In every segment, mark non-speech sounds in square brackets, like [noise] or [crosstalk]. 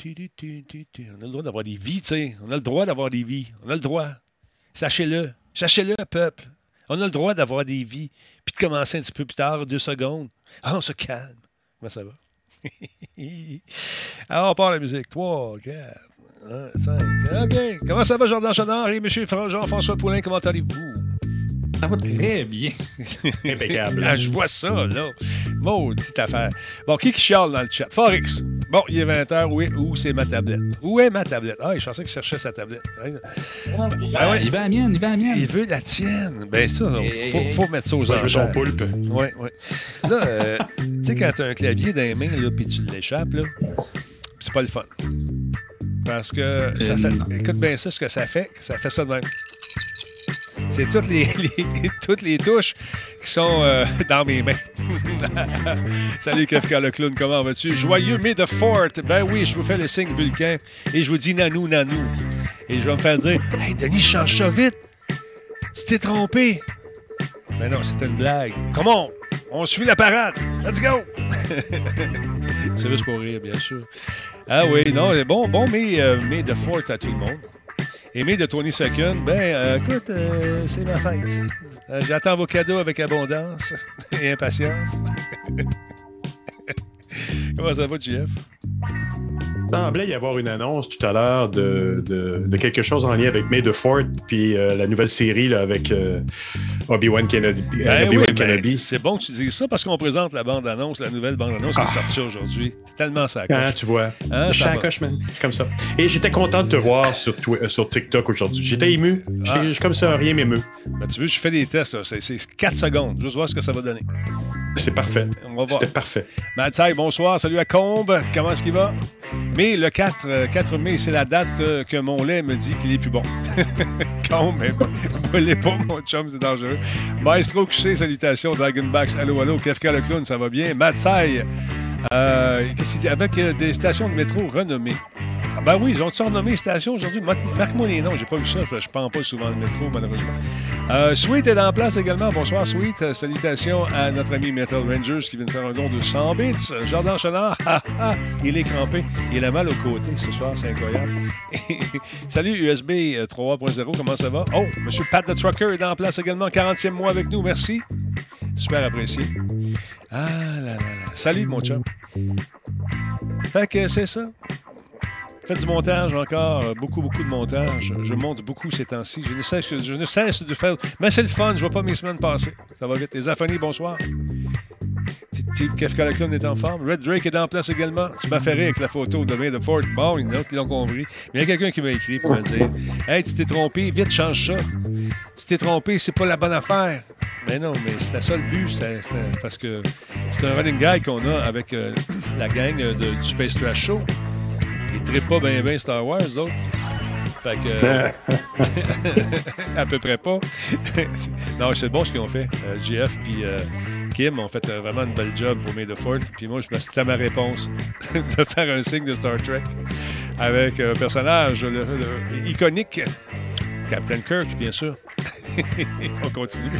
On a le droit d'avoir des vies, tu sais. On a le droit d'avoir des vies. On a le droit. Sachez-le. Sachez-le, peuple. On a le droit d'avoir des vies. Puis de commencer un petit peu plus tard, deux secondes. Ah, on se calme. Comment ça va? Alors, [laughs] on part la musique. Trois, quatre, un, cinq. OK. Comment ça va, Jordan Chenard et M. Jean-François Poulain? Comment allez-vous? Ça va très bien. Impeccable. [laughs] Ah, je vois ça, là. Maudite affaire. Bon, qui qui chiale dans le chat? Forex. Bon, il est 20h. Où, est, où c'est ma tablette? Où est ma tablette? Ah, je pensais qu'il cherchait sa tablette. Ah, ouais. Il veut la mienne, il veut la mienne. Il veut la tienne. Ben ça, il faut, faut, mettre ça aux enchères. son poulpe. Oui, oui. Là, euh, tu sais, quand tu as un clavier dans les mains, là, puis tu l'échappes, là, c'est pas le fun. Parce que ça fait... Écoute bien ça, ce que ça fait. Ça fait ça de même. C'est toutes [laughs] les, toutes les touches qui sont euh, dans mes mains. [laughs] Salut Kafka le clown, comment vas-tu? Joyeux May the Fort. Ben oui, je vous fais le signe vulcain et je vous dis nanou, nanou. Et je vais me faire dire Hey Denis, change ça vite. Tu t'es trompé. Mais non, c'était une blague. Comment? On suit la parade. Let's go! [laughs] C'est juste pour rire, bien sûr. Ah oui, non, bon, bon, mais, euh, mais de fort à tout le monde. Aimé de Tony Second, ben, euh, écoute, euh, c'est ma fête. Euh, j'attends vos cadeaux avec abondance [laughs] et impatience. [laughs] Comment ça va, JF? Il semblait y avoir une annonce tout à l'heure de, de, quelque chose en lien avec May the Fort, puis la nouvelle série là, avec Obi-Wan Kenobi. Oui, ben, c'est bon que tu dises ça parce qu'on présente la bande-annonce, la nouvelle bande-annonce qui est ah. sortie aujourd'hui. tellement ça ah, tu vois. Hein, comme ça. Et j'étais content de te voir sur, euh, sur TikTok aujourd'hui. J'étais ému. Ah. Comme ça, rien m'émeut. Ben, tu veux, je fais des tests. C'est 4 secondes. Juste voir ce que ça va donner. C'est parfait. C'était parfait. Matsai, bonsoir. Salut à Combe. Comment est-ce qu'il va? Mais le 4, 4 euh, mai, c'est la date euh, que mon lait me dit qu'il est plus bon. [laughs] Combe, mais ne pas, mon chum, c'est dangereux. Maestro QC, salutations. Dragonbacks, allô, allô. Kefka le clown, ça va bien? Matsai, euh? Avec des stations de métro renommées. Ah ben oui, ils ont renommé les stations aujourd'hui. Marque-moi les noms, j'ai pas vu ça. Je ne prends pas souvent le métro, malheureusement. Euh, Sweet est en place également. Bonsoir, Sweet. Euh, salutations à notre ami Metal Rangers qui vient de faire un don de 100 bits. Jordan Chenard, [laughs] il est crampé. Il a mal au côté ce soir, c'est incroyable. [laughs] Salut, USB 3.0, euh, comment ça va? Oh, M. Pat the Trucker est en place également. 40e mois avec nous, merci. Super apprécié. Ah là là là. Salut, mon chum. Fait que c'est ça. Faites du montage encore, euh, beaucoup, beaucoup de montage. Je monte beaucoup ces temps-ci. Je ne cesse, de faire. Mais c'est le fun, je vois pas mes semaines passer. Ça va vite. Les Afani, bonsoir. Kefka Collection est en forme. Red Drake est en place également. Tu m'as fait rire avec la photo de May de Fort. Bon, il y en a qui l'ont compris. Mais il y a quelqu'un qui m'a écrit pour me dire Hey, tu t'es trompé, vite, change ça. Tu t'es trompé, c'est pas la bonne affaire. Mais non, mais c'était ça le but. C'était, parce que c'est un running guy qu'on a avec euh, la gang de, du Space Trash Show. Ils trippent pas bien Star Wars, d'autres. Fait que. Euh, [laughs] à peu près pas. [laughs] non, c'est bon ce qu'ils ont fait. Euh, GF puis euh, Kim ont fait vraiment une belle job pour May the Fort. Puis moi, à ma réponse [laughs] de faire un signe de Star Trek avec un personnage iconique, Captain Kirk, bien sûr. [laughs] On continue.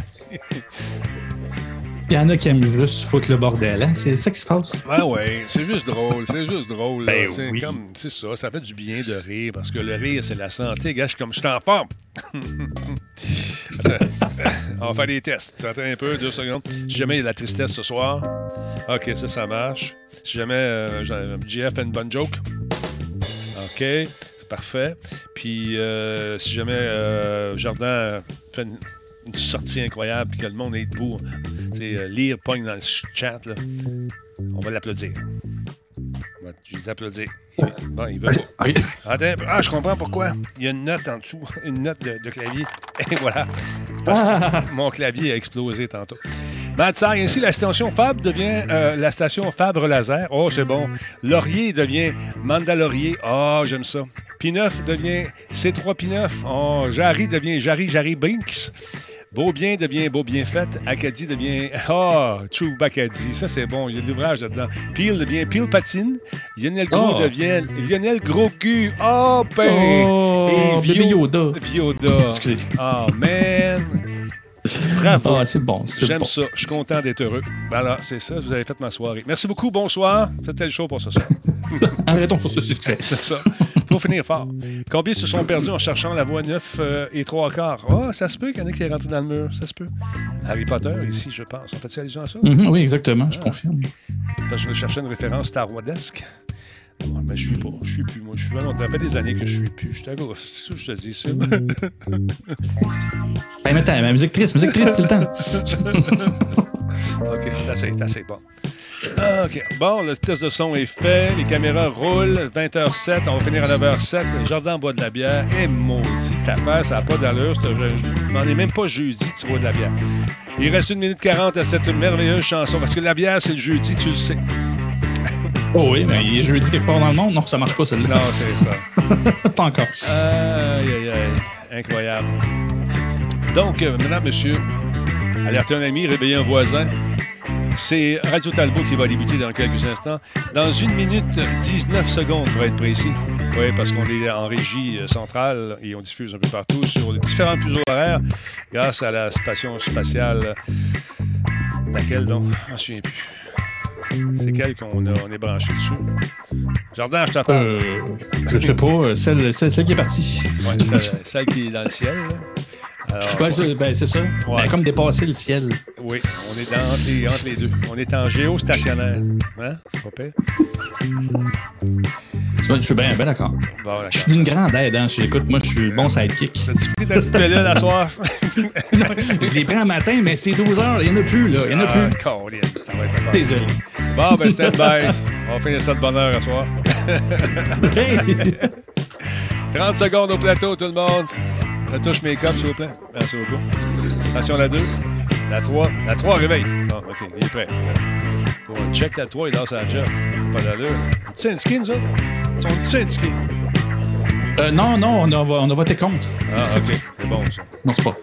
Il y en a qui aiment juste foutre le bordel, hein? C'est ça qui se passe. Ah ouais, c'est juste drôle, c'est juste drôle. Ben c'est comme, c'est ça, ça fait du bien de rire, parce que le rire, c'est la santé. Gars, je comme, je suis en forme. [laughs] On va faire des tests. Attends un peu, deux secondes. Si jamais il y a de la tristesse ce soir, OK, ça, ça marche. Si jamais euh, GF fait une bonne joke, OK, parfait. Puis euh, si jamais euh, Jardin fait une une sortie incroyable, puis que le monde est debout. sais, euh, lire pogne dans le chat, là. on va l'applaudir. Je vais applaudir. Bon, il veut pas. Attends, ah, je comprends pourquoi. Il y a une note en dessous, [laughs] une note de, clavier. [laughs] Et voilà. Mon clavier a explosé tantôt. Matsar, ainsi, la station Fab devient euh, la station Fabre Laser. Oh, c'est bon. Laurier devient Mandalorier. Oh, j'aime ça. P9 devient C3 P9. Oh, Jarry devient Jarry Jarry Binks. Beau bien devient beau bien fait. Acadie devient Ah, [laughs] oh, True Bacadie. Ça, c'est bon. Il y a de l'ouvrage là-dedans. Peel devient Peel Patine. Lionel Gros oh. devient Lionel Gros Cul. Oh, ben. Oh, Et Vio... Yoda. Yoda. [laughs] Excusez. Oh, man. Bravo. Ah, c'est bon. J'aime ça. Je suis content d'être heureux. Voilà, c'est ça. Vous avez fait ma soirée. Merci beaucoup. Bonsoir. C'était le show pour ce soir. [laughs] Arrêtons sur ce succès. C'est ça. Faut finir fort. Combien se sont perdus en cherchant la voie 9 euh, et 3 quarts? Ah, ça se peut qu'il y en ait qui est rentré dans le mur. Ça se peut. Harry Potter, ici, je pense. On fait allusion à ça? Mhm, oui, exactement. Je confirme. Parce que je cherchais une référence Star Warsesque. Mais je suis pas. Je suis plus. Moi, je suis. Ça fait des années que je suis plus. Je suis à gauche. C'est ça que je te dis, ça. [laughs] mais attends, ma musique triste. Musique triste, c'est le temps. [laughs] OK, c'est assez, c'est assez bon. Ah, OK. Bon, le test de son est fait. Les caméras roulent. 20h07. On va finir à 9h07. Jordan boit de la bière. Et maudit, cette affaire, ça n'a pas d'allure. Je m'en ai même pas jeudi, tu bois de la bière. Il reste une minute 40 à cette merveilleuse chanson. Parce que la bière, c'est le jeudi, tu le sais. [laughs] Oh oui, mais il est jeudi quelque part dans le monde. Non, ça marche pas, celle-là. Non, c'est ça. [laughs] pas encore. Aïe, aïe, aïe. Incroyable. Donc, euh, madame, monsieur, alertez un ami, réveillez un voisin. C'est Radio Talbot qui va débuter dans quelques instants. Dans une minute 19 secondes, pour être précis. Oui, parce qu'on est en régie euh, centrale et on diffuse un peu partout sur les différents fuseaux horaires grâce à la station spatiale. Laquelle donc? Je ne me souviens plus. C'est quelle qu'on on est branché dessus? Jardin, je t'entends. Euh, je sais pas. Euh, celle, celle, celle, qui est partie. Ouais, celle, celle, qui est dans le ciel. Ouais, ben, c'est ça. Ouais. Ben, comme dépasser le ciel. Oui, on est dans, entre, les, entre les deux. On est en géostationnaire. Hein? C'est pas pire. Je suis bien ben d'accord. Bon, je suis d'une grande aide. Hein. Écoute, moi, je suis bon sidekick. T'as-tu pris ta petite pilule à soir? [laughs] je l'ai pris un matin, mais c'est 12 heures. Il n'y en a plus, là. Il n'y en a ah, plus. Colin, ça va être Désolé. Bon, ben, stand by. On va finir ça de bonne heure à soir. [laughs] 30 [laughs] secondes au plateau, tout le monde. La touche make-up, s'il vous plaît. Merci beaucoup. Attention, la 2. La 3. La 3, réveille. Bon, OK, il est prêt. Pour un check la 3, il lance la job. Pas d'allure. C'est un skin, ça? C'est un skin. Euh, non, non, on a, on a voté contre. Ah, OK. C'est bon, ça. Non, c'est pas.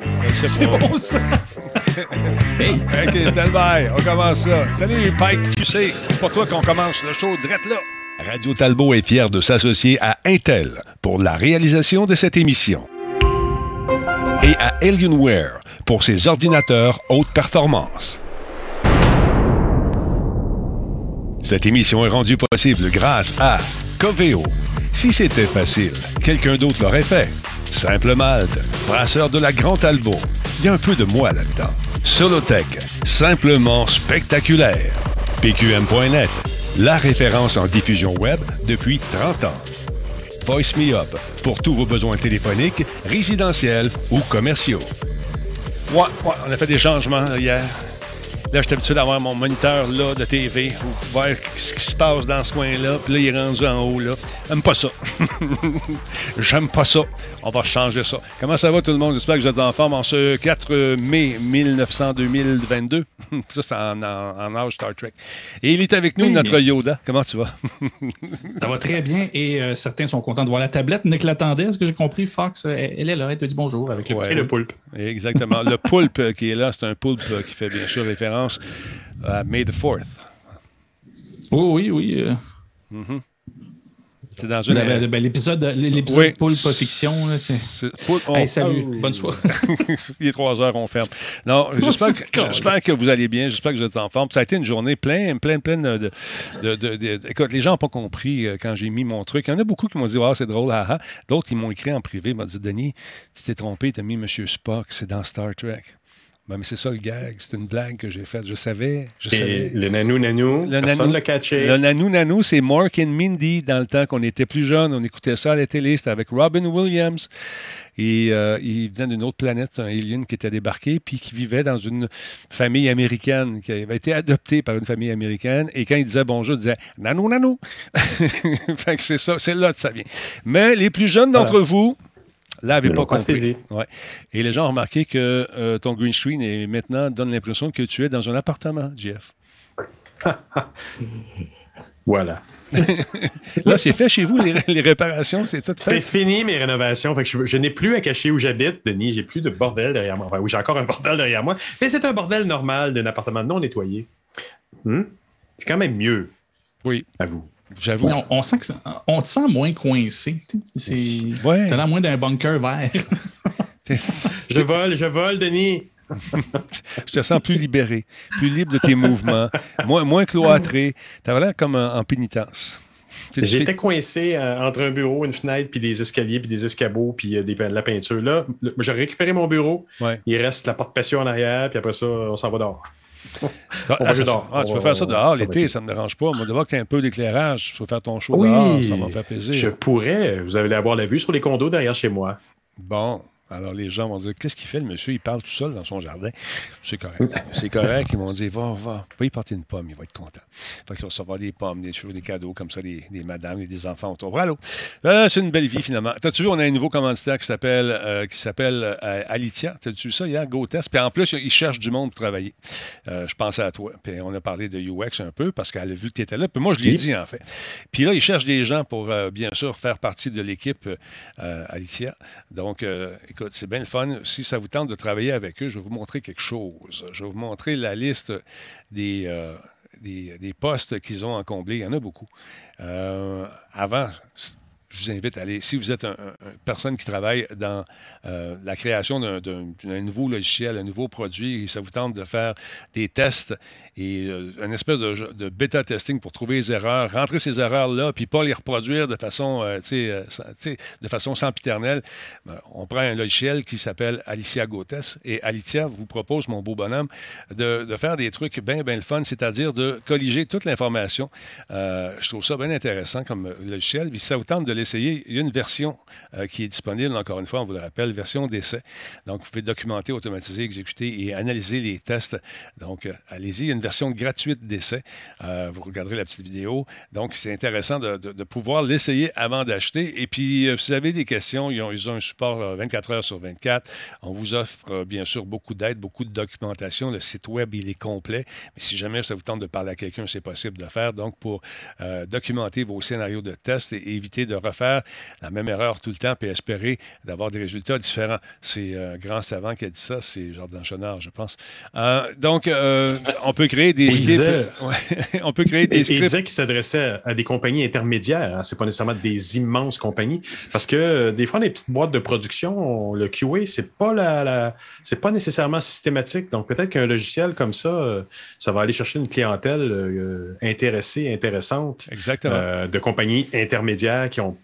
C'est bon, ça. [laughs] hey. OK, stand by. On commence ça. Salut, Pike QC. C'est pour toi qu'on commence le show drette là. Radio Talbot est fier de s'associer à Intel pour la réalisation de cette émission et à Alienware pour ses ordinateurs haute performance. Cette émission est rendue possible grâce à Coveo. Si c'était facile, quelqu'un d'autre l'aurait fait. Simple Malte, brasseur de la Grande Talbot. Il y a un peu de moi là-dedans. Solotech, simplement spectaculaire. PQM.net, la référence en diffusion web depuis 30 ans. Voice Me Up pour tous vos besoins téléphoniques, résidentiels ou commerciaux. Ouais, ouais, on a fait des changements hier. Là, j'étais habitué d'avoir mon moniteur là de TV pour voir ce qui se passe dans ce coin-là. Puis là, il est rendu en haut là. J'aime pas ça. [laughs] J'aime pas ça. On va changer ça. Comment ça va tout le monde? J'espère que vous êtes en forme en ce 4 mai 1900-2022. [laughs] ça, c'est en, en, en, âge Star Trek. Et il est avec nous, oui, notre Yoda. Comment tu vas? [laughs] ça va très bien. Et euh, certains sont contents de voir la tablette. Nick l'attendait. Est-ce que j'ai compris? Fox, elle est là. Elle te dit bonjour avec le ouais, petit le poulpe. Exactement. le poulpe qui est là, c'est un poulpe qui fait bien sûr référence à May the 4th. Oh, oui, oui. Euh... Mm -hmm. C'est dans une. Ben, ben, l'épisode l'épisode oui. Poulpe Fiction. C'est... On... Hey, salut. Oh. Bonne soirée. [laughs] Il est 3 heures, on ferme. Non, [laughs] j'espère que, j'espère que vous allez bien. J'espère que vous êtes en forme. Ça a été une journée pleine, pleine, pleine de. de, de, de écoute, les gens n'ont pas compris quand j'ai mis mon truc. Il y en a beaucoup qui m'ont dit, oh, c'est drôle, haha. D'autres, ils m'ont écrit en privé. Ils m'ont dit, Denis, tu t'es trompé, tu as mis M. Spock, c'est dans Star Trek. Ben, mais c'est ça le gag. C'est une blague que j'ai faite. Je savais. Je Et savais. Le nanou nanou, le personne ne l'a catché. Le nanou nanou, c'est Mark and Mindy dans le temps qu'on était plus jeunes. On écoutait ça à la télé. C'était avec Robin Williams. Et euh, il venait d'une autre planète, un alien qui était débarqué, puis qui vivait dans une famille américaine, qui avait été adopté par une famille américaine. Et quand il disait bonjour, il disait nanou nanou. [laughs] fait que c'est ça, c'est là que ça vient. Mais les plus jeunes d'entre voilà. vous, l'avait pas compris. Ouais. Et les gens ont remarqué que euh, ton green screen est maintenant donne l'impression que tu es dans un appartement, Jeff. [laughs] voilà. Là, c'est fait chez vous, les, les réparations, c'est tout fait? C'est fini, mes rénovations. Fait que je, je n'ai plus à cacher où j'habite, Denis. J'ai plus de bordel derrière moi. Enfin, oui, j'ai encore un bordel derrière moi. Mais c'est un bordel normal d'un appartement non nettoyé. Hmm? C'est quand même mieux. Oui. À vous. J'avoue. On, on, sent que ça, on te sent moins coincé. Ouais. l'air moins d'un bunker vert. [laughs] [laughs] je vole, je vole, Denis. [laughs] je te sens plus libéré, plus libre de tes mouvements, moins, moins cloîtré. Tu as l'air comme en, en pénitence. J'étais coincé euh, entre un bureau, une fenêtre, puis des escaliers, puis des escabeaux, puis euh, des, de la peinture. Là, j'ai récupéré mon bureau. Il reste la porte patio en arrière, puis après ça, on s'en va dehors. Ah, ah, ah, tu peux faire ça dehors l'été, ça ne me dérange pas. Moi, de voir que tu as un peu d'éclairage, tu peux faire ton show dehors, ça va me faire plaisir. Je pourrais. Vous allez avoir la vue sur les condos derrière chez moi. Bon. Alors, les gens vont dire Qu'est-ce qu'il fait, le monsieur? Il parle tout seul dans son jardin. C'est correct. C'est correct. Ils vont dire Va, va, va y porter une pomme, il va être content. Fait qu'il va recevoir des pommes, des choses, des cadeaux comme ça, des, des madames et des enfants autour. Voilà. Euh, c'est une belle vie, finalement. T'as-tu vu, on a un nouveau commanditaire qui s'appelle euh, qui s'appelle euh, Alitia. T'as-tu vu ça? Hier GoTest. Puis en plus, il cherche du monde pour travailler. je pensais à toi. Puis on a parlé de UX un peu parce qu'elle a vu que tu étais là. Puis moi, je l'ai dit, en fait. Puis là, il cherche des gens pour, bien sûr, faire partie de l'équipe Alitia. Donc, c'est bien le fun si ça vous tente de travailler avec eux, je vais vous montrer quelque chose. Je vais vous montrer la liste des, euh, postes qu'ils ont en comblé. Il y en a beaucoup. Euh, avant, je vous invite à aller, si vous êtes une personne qui travaille dans euh, la création d'un nouveau logiciel, un nouveau produit, et ça vous tente de faire des tests et euh, une espèce de, bêta testing pour trouver les erreurs, rentrer ces erreurs-là, puis pas les reproduire de façon, euh, de façon sempiternelle, ben, on prend un logiciel qui s'appelle Alicia Gotes et Alicia vous propose, mon beau bonhomme, de, faire des trucs bien, bien le fun, c'est-à-dire de colliger toute l'information. je trouve ça bien intéressant comme logiciel. Puis ça vous tente de l'essayer, il y a une version qui est disponible, encore une fois, on vous le rappelle, version d'essai. Donc, vous pouvez documenter, automatiser, exécuter et analyser les tests. Donc, euh, allez-y. Il y a une version gratuite d'essai. Euh, vous regarderez la petite vidéo. Donc, c'est intéressant de, pouvoir l'essayer avant d'acheter. Et puis, euh, si vous avez des questions, ils ont, ils ont un support 24 heures sur 24. On vous offre, bien sûr, beaucoup d'aide, beaucoup de documentation. Le site Web, il est complet. Mais si jamais ça vous tente de parler à quelqu'un, c'est possible de le faire. Donc, pour documenter vos scénarios de test et éviter de refaire la même erreur tout le temps et espérer d'avoir des résultats différent. C'est euh, Grand Savant qui a dit ça, c'est Jordan Chenard, je pense. Euh, donc, euh, on peut créer des scripts. [laughs] on peut créer des scripts. Il disait qu'il s'adressait à des compagnies intermédiaires. Hein. C'est pas nécessairement des immenses compagnies. Parce que des fois, les petites boîtes de production, le QA, c'est pas la, c'est pas nécessairement systématique. Donc, peut-être qu'un logiciel comme ça, ça va aller chercher une clientèle intéressée, intéressante. Exactement. de compagnies intermédiaires qui ont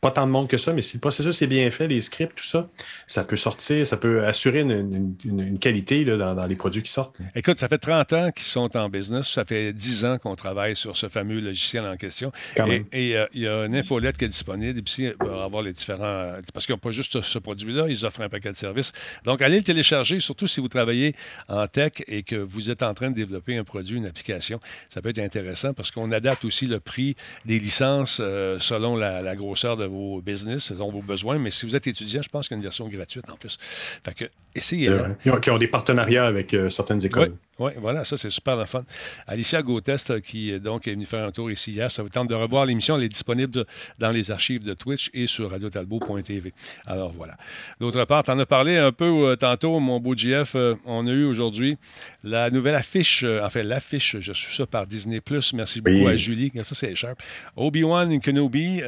pas tant de monde que ça, mais si le processus est bien fait, les scripts, tout ça, ça peut sortir, ça peut assurer une, qualité là, dans, les produits qui sortent. Écoute, ça fait 30 ans qu'ils sont en business. Ça fait 10 ans qu'on travaille sur ce fameux logiciel en question. et, euh, il y a une infolette qui est disponible. Et puis, pour avoir les différents. Parce qu'ils n'ont pas juste ce produit-là, ils offrent un paquet de services. Donc, allez le télécharger, surtout si vous travaillez en tech et que vous êtes en train de développer un produit, une application. Ça peut être intéressant parce qu'on adapte aussi le prix des licences euh, selon la, la grosseur de vos business, selon vos besoins. Mais si vous êtes étudiant, je pense qu'il y a une version gratuite en plus. Fait que essayez. Euh, qui ont des partenariats avec euh, certaines écoles. Oui, voilà, ça c'est super le fun. Alicia Gautest, qui donc est venue faire un tour ici hier, ça vous tente de revoir l'émission. Elle est disponible dans les archives de Twitch et sur radiotalbo.tv. Alors voilà. D'autre part, tu en as parlé un peu euh, tantôt, mon beau GF. on a eu aujourd'hui la nouvelle affiche, en fait l'affiche, je suis ça par Disney+. Merci beaucoup à Julie. Ça c'est sharp. Obi-Wan Kenobi,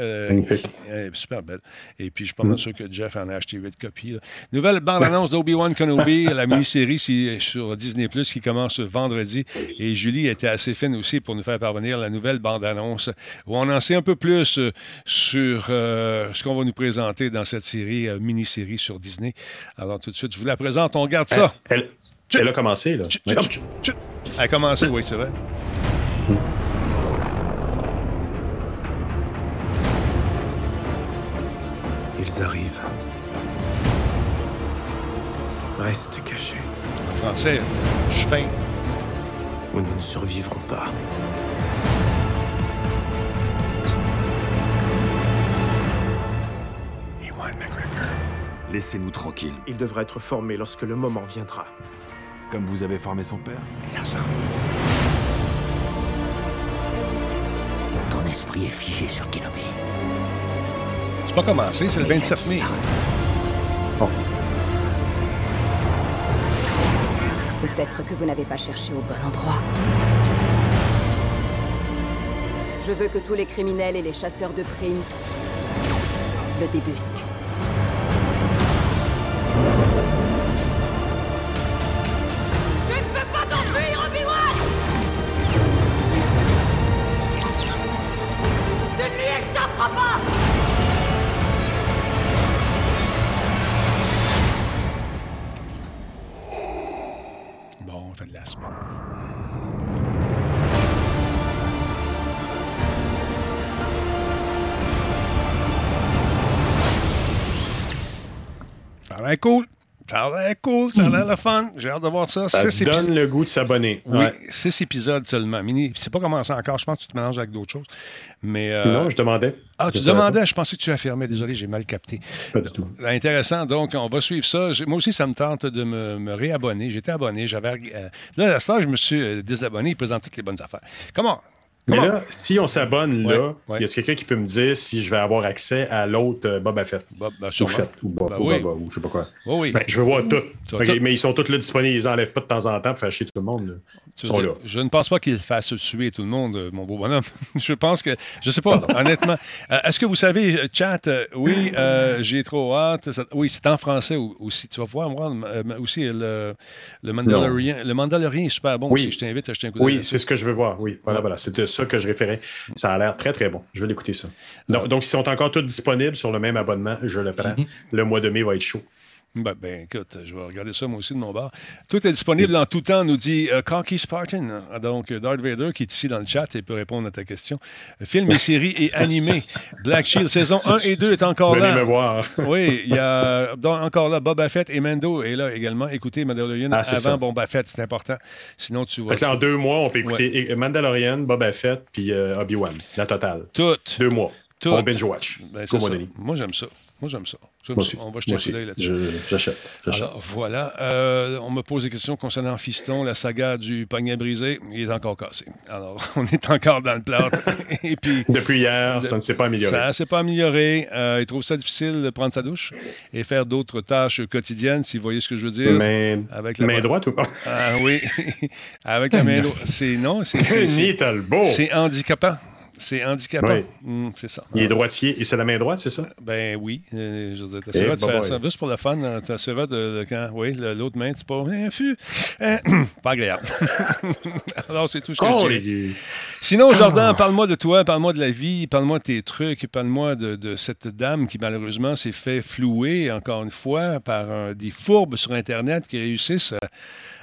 super belle. Et puis je suis pas mal mm. sûr que Jeff en a acheté 8 copies. Nouvelle bande-annonce d'Obi-Wan Kenobi, la [laughs] mini-série sur Disney+, qui commence vendredi. Et Julie était assez fine aussi pour nous faire parvenir la nouvelle bande-annonce, où on en sait un peu plus euh, sur euh, ce qu'on va nous présenter dans cette série, euh, mini-série sur Disney. Alors tout de suite, je vous la présente, on garde ça. Elle, a commencé, là. Elle a commencé, oui, c'est vrai. Ils arrivent. Reste caché. En français, je fin. Ou nous ne survivrons pas. Ewan McGregor. Laissez-nous tranquilles. Il devra être formé lorsque le moment viendra. Comme vous avez formé son père? Ton esprit est figé sur Kenobi. C'est pas commencé, c'est le 27 mai. Peut-être que vous n'avez pas cherché au bon endroit. Je veux que tous les criminels et les chasseurs de primes le débusquent. L'air cool. Ça a l'air cool. Ça a l'air le fun. J'ai hâte de voir ça. Ça Six donne le goût de s'abonner. Oui, Ouais. six épisodes seulement. Mini, c'est pas commencé encore. Je pense que tu te mélanges avec d'autres choses. Mais, euh, Non, je demandais. Ah, tu demandais? Je pensais que tu affirmais. Désolé, j'ai mal capté. Pas du tout. Intéressant. Donc, on va suivre ça. Moi aussi, ça me tente de me, me réabonner. J'étais abonné. J'avais. euh, là, à ce temps, je me suis euh, désabonné. Ils présentent toutes les bonnes affaires. Comment? Mais Comment? là, si on s'abonne Ouais, là, ouais. y a quelqu'un qui peut me dire si je vais avoir accès à l'autre euh, Boba Fett? Bob, ben, Ou. Fett, ou Bob, Ben ou oui. Boba, ou je sais pas quoi. Oui, oui. Ben, je veux voir tout. Mais ils sont tous là disponibles, ils enlèvent pas de temps en temps pour faire chier tout le monde. là. Tu Ils veux sont dire, là. Je ne pense pas qu'il fasse suer tout le monde, euh, mon beau bonhomme. [laughs] je pense que. Je sais pas, honnêtement. Euh, Est-ce que vous savez, chat, euh, oui, [coughs] euh, j'ai trop hâte. Ça- oui, c'est en français au- aussi. Tu vas pouvoir voir euh, aussi le, le Mandalorian. Le Mandalorian est super bon Oui. aussi. Je t'invite à jeter un coup d'œil. Oui, c'est ce que je veux voir. Oui, voilà, voilà. C'était ça que je référais. Ça a l'air très, très bon. Je vais l'écouter, ça. Donc, donc, s'ils sont encore tous disponibles sur le même abonnement, je le prends. Le mois de mai va être chaud. Ben, ben, écoute, je vais regarder ça moi aussi de mon bar. Tout est disponible en tout temps, nous dit euh, Cocky Spartan. Ah, Donc, Darth Vader qui est ici dans le chat et peut répondre à ta question. Film et séries et animés. [laughs] Black Shield saison 1 et 2 est encore Venez là. me voir. [laughs] Oui, il y a donc, encore là Boba Fett et Mando est là également. Écoutez Mandalorian Ah, avant ça. Boba Fett, c'est important. Sinon, tu vas Fait en deux mois, on peut écouter Mandalorian, Boba Fett, puis euh, Obi-Wan. La totale. tout. Deux mois. Tout. On. Ben, ça. a dit. Moi, j'aime ça. Moi, j'aime ça. J'aime Moi ça. aussi. On va jeter Moi un d'œil là-dessus. Je- J'achète. J'achète. Alors, voilà. Euh, on me pose des questions concernant Fiston, la saga du panier brisé. Il est encore cassé. Alors, [laughs] on est encore dans le. Et puis, Depuis hier, De- ça ne s'est pas amélioré. ça ne s'est pas amélioré. Euh, il trouve ça difficile de prendre sa douche et faire d'autres tâches quotidiennes, si vous voyez ce que je veux dire. Main, Avec la main bonne- droite ou pas? Ah oui, [laughs] avec la main droite. C'est non, c'est c'est- [laughs] c'est- Ni Talbot. c'est handicapant. C'est handicapant. Oui. Hum, c'est ça. Il est droitier et c'est la main droite, c'est ça? Ben oui. Euh, je veux dire, t'essaieras Eh, de faire boy. ça. Juste pour le fun, hein, t'essaieras de, de quand? Oui, le- l'autre main, c'est pas. Fu- eh, pas agréable. [laughs] Alors, c'est tout ce que Oh, je dis. Sinon, Jordan, parle-moi de toi, parle-moi de la vie, parle-moi de tes trucs, parle-moi de, de cette dame qui, malheureusement, s'est fait flouer, encore une fois, par un- des fourbes sur Internet qui réussissent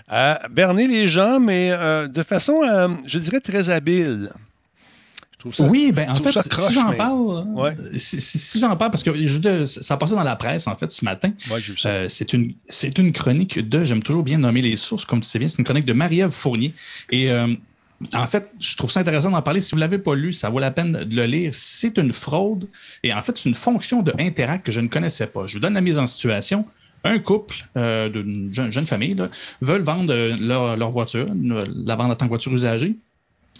à, à berner les gens, mais euh, de façon, euh, je dirais, très habile. Ça. Oui, ben en fait, croche, si j'en mais- parle, Ouais. si, si- si j'en parle, parce que je- ça a passé dans la presse, en fait, ce matin. Ouais. Euh, c'est une, c'est une chronique de, j'aime toujours bien nommer les sources, comme tu sais bien, c'est une chronique de Marie-Ève Fournier. Et euh, en fait, je trouve ça intéressant d'en parler. Si vous ne l'avez pas lu, ça vaut la peine de le lire. C'est une fraude et en fait, c'est une fonction de Interact que je ne connaissais pas. Je vous donne la mise en situation. Un couple euh, d'une jeune, jeune famille là, veulent vendre euh, leur, leur voiture, euh, la vendre en tant que voiture usagée.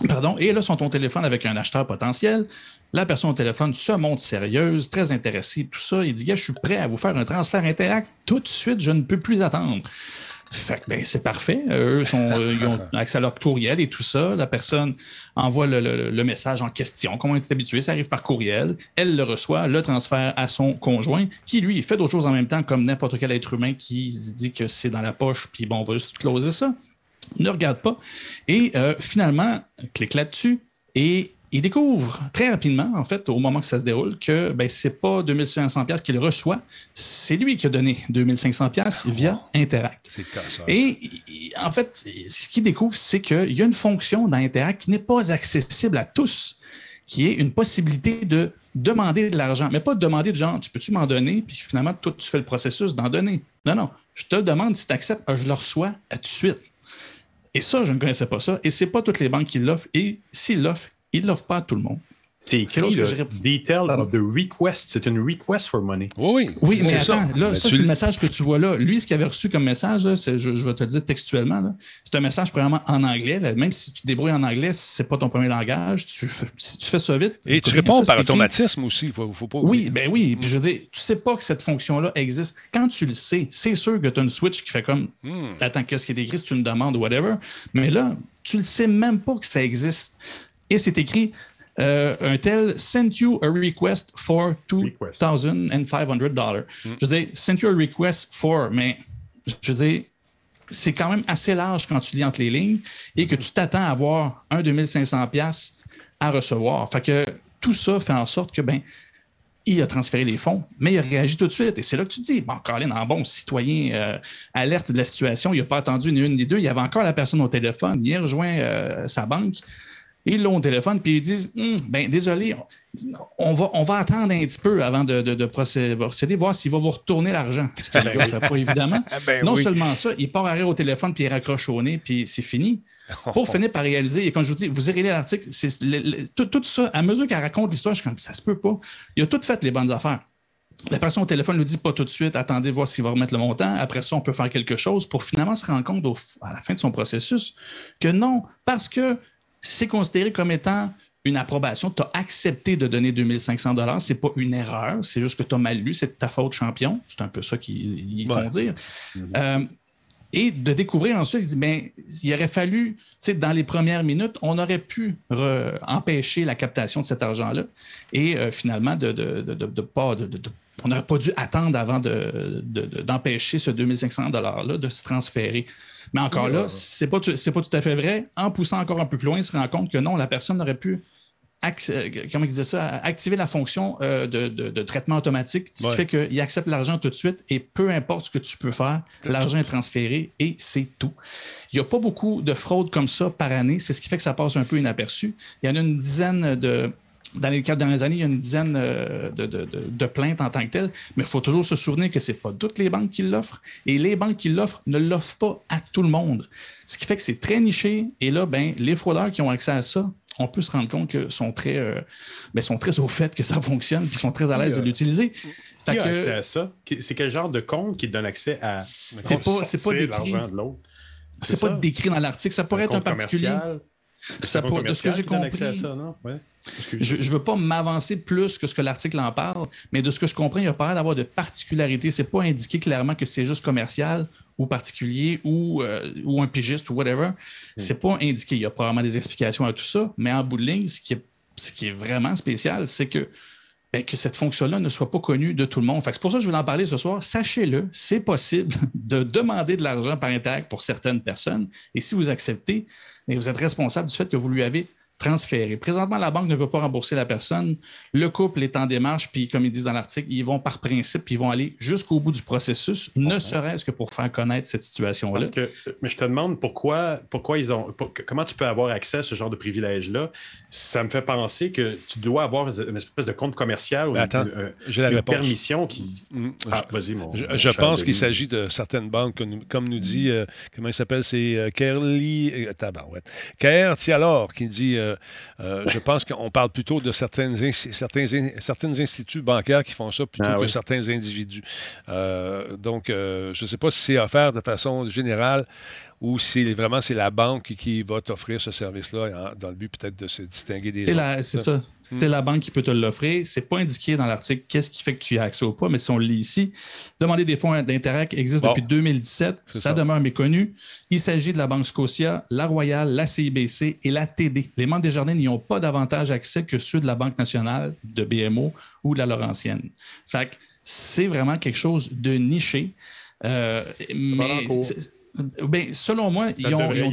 Pardon? Et là, sont au téléphone avec un acheteur potentiel. La personne au téléphone se montre sérieuse, très intéressée, tout ça. Il dit, je suis prêt à vous faire un transfert Interact tout de suite, je ne peux plus attendre. Fait que, ben, c'est parfait. Eux sont, euh, ils ont accès à leur courriel et tout ça. La personne envoie le, message en question, comme on est habitué. Ça arrive par courriel. Elle le reçoit, le transfère à son conjoint, qui lui fait d'autres choses en même temps, comme n'importe quel être humain qui dit que c'est dans la poche, puis bon, on va juste closer ça. Ne regarde pas. Et euh, finalement, clique là-dessus et il découvre très rapidement, en fait, au moment que ça se déroule, que ben, ce n'est pas 2500 pièces qu'il reçoit, c'est lui qui a donné 2500 pièces via Interact. Et en fait, ce qu'il découvre, c'est qu'il y a une fonction dans Interact qui n'est pas accessible à tous, qui est une possibilité de demander de l'argent. Mais pas de demander de genre, tu peux-tu m'en donner, puis finalement, toi, tu fais le processus d'en donner. Non, non. Je te demande si tu acceptes, je le reçois à tout de suite. Et ça, je ne connaissais pas ça. Et c'est pas toutes les banques qui l'offrent. Et s'ils l'offrent, ils ne l'offrent pas à tout le monde. C'est écrit, là là. Detail of the request. C'est une request for money. Oui, oui. Oui, mais c'est attends, là, Mais ça, tu c'est le message que tu vois là. Lui, ce qu'il avait reçu comme message, là, c'est- je, je vais te le dire textuellement, là, c'est un message premièrement en anglais. là. Même si tu te débrouilles en anglais, c'est pas ton premier langage. Tu fais- si tu fais ça vite. Et tu réponds ça, par automatisme aussi. Faut pas. Oui, ben oui. Puis je veux dire, tu sais pas que cette fonction-là existe. Quand tu le sais, c'est sûr que tu as une switch qui fait comme Hmm. Attends, qu'est-ce qui est écrit si tu me demandes ou whatever. Mais là, tu le sais même pas que ça existe. Et c'est écrit euh, un tel sent you a request for $2,500. Je veux dire, sent you a request for, mais je veux dire, c'est quand même assez large quand tu lis entre les lignes et que tu t'attends à avoir un 2500$ piastres à recevoir. Fait que tout ça fait en sorte que, ben, il a transféré les fonds, mais il a réagi tout de suite. Et c'est là que tu te dis, bon, Colin, en bon citoyen euh, alerte de la situation, il n'a pas attendu ni une ni deux. Il y avait encore la personne au téléphone. Il a rejoint euh, sa banque. Ils l'ont au téléphone, puis ils disent Hum, ben désolé, on va, on va attendre un petit peu avant de, de, de procéder, voir s'il va vous retourner l'argent. Ce que le gars fait pas, évidemment. [laughs] Ben non oui. seulement ça, il part arrêt au téléphone, puis il raccroche au nez, puis c'est fini. Pour finir par réaliser, et quand je vous dis, vous irez lire l'article, c'est le- le- tout, tout ça, à mesure qu'elle raconte l'histoire, je suis comme ça se peut pas. Il a tout fait les bonnes affaires. La personne au téléphone nous dit pas tout de suite, attendez voir s'il va remettre le montant. Après ça, on peut faire quelque chose pour finalement se rendre compte au à la fin de son processus que non, parce que c'est considéré comme étant une approbation. Tu as accepté de donner 2500 dollars. C'est pas une erreur. C'est juste que tu as mal lu. C'est ta faute, champion. C'est un peu ça qu'ils ils font Ouais. dire. Euh, et de découvrir ensuite, il dit, ben, il aurait fallu, tu sais, dans les premières minutes, on aurait pu empêcher la captation de cet argent-là et euh, finalement, de, de, de- de- de pas, on n'aurait pas dû attendre avant de- de- de- d'empêcher ce 2500 $-là de se transférer. Mais encore là, c'est pas, tout- c'est pas tout à fait vrai. En poussant encore un peu plus loin, il se rend compte que non, la personne aurait pu comment il disait ça, activer la fonction euh, de, de- de traitement automatique, ce Ouais. qui fait qu'il accepte l'argent tout de suite et peu importe ce que tu peux faire, l'argent est transféré et c'est tout. Il n'y a pas beaucoup de fraudes comme ça par année, c'est ce qui fait que ça passe un peu inaperçu. Il y en a une dizaine de. Dans les quatre dernières années, il y a une dizaine euh, de, de- de- de plaintes en tant que telles, mais il faut toujours se souvenir que ce n'est pas toutes les banques qui l'offrent et les banques qui l'offrent ne l'offrent pas à tout le monde. Ce qui fait que c'est très niché et là, ben, les fraudeurs qui ont accès à ça, on peut se rendre compte que sont très, euh, ben, sont très au fait que ça fonctionne puis sont très à l'aise de euh, l'utiliser. Qui a accès à ça? C'est quel genre de compte qui te donne accès à C'est pas- l'argent de l'autre? C'est pas décrit dans l'article. Ça pourrait être un particulier. commercial? Ça pour- de ce que j'ai à compris. ça, non? Ouais. Excuse. Je ne veux pas m'avancer plus que ce que l'article en parle, mais de ce que je comprends, il n'y a pas d'avoir de particularité. C'est pas indiqué clairement que c'est juste commercial ou particulier ou, euh, ou un pigiste ou whatever. C'est pas indiqué. Il y a probablement des explications à tout ça, mais en bout de ligne, ce qui est, ce qui est vraiment spécial, c'est que, ben, que cette fonction-là ne soit pas connue de tout le monde. C'est pour ça que je voulais en parler ce soir. Sachez-le, c'est possible [laughs] de demander de l'argent par Interact pour certaines personnes. Et si vous acceptez, ben, vous êtes responsable du fait que vous lui avez transféré. Présentement, la banque ne veut pas rembourser la personne. Le couple est en démarche, puis comme ils disent dans l'article, ils vont par principe, puis ils vont aller jusqu'au bout du processus, ne serait-ce que pour faire connaître cette situation-là. Mais je te demande pourquoi, pourquoi ils ont, pour- comment tu peux avoir accès à ce genre de privilège-là? Ça me fait penser que tu dois avoir une espèce de compte commercial ou Ben, une, attends, une- j'ai la une permission qui. Mm. Ah, vas-y, mon. Je, mon je pense qu'il s'agit de certaines banques, que nous- comme nous dit, euh, comment il s'appelle, c'est euh, Kerly, euh, tabarouette. Tialor qui dit, euh, euh, je pense qu'on parle plutôt de certains, in- certains instituts bancaires qui font ça plutôt Ah que oui. certains individus. Euh, donc, je ne sais pas si c'est offert de façon générale ou si vraiment c'est la banque qui va t'offrir ce service-là hein, dans le but peut-être de se distinguer des autres. c'est ça. C'est la banque qui peut te l'offrir. C'est pas indiqué dans l'article qu'est-ce qui fait que tu y as accès ou pas, mais si on le lit ici, demander des fonds d'Interact existe Bon. depuis 2017. C'est Ça, ça. demeure méconnu. Il s'agit de la Banque Scotia, la Royale, la CIBC et la TD. Les membres des jardins n'y ont pas davantage accès que ceux de la Banque nationale, de BMO ou de la Laurentienne. Fait que c'est vraiment quelque chose de niché. Euh, mais ben, selon moi, ils ont, ils ont-.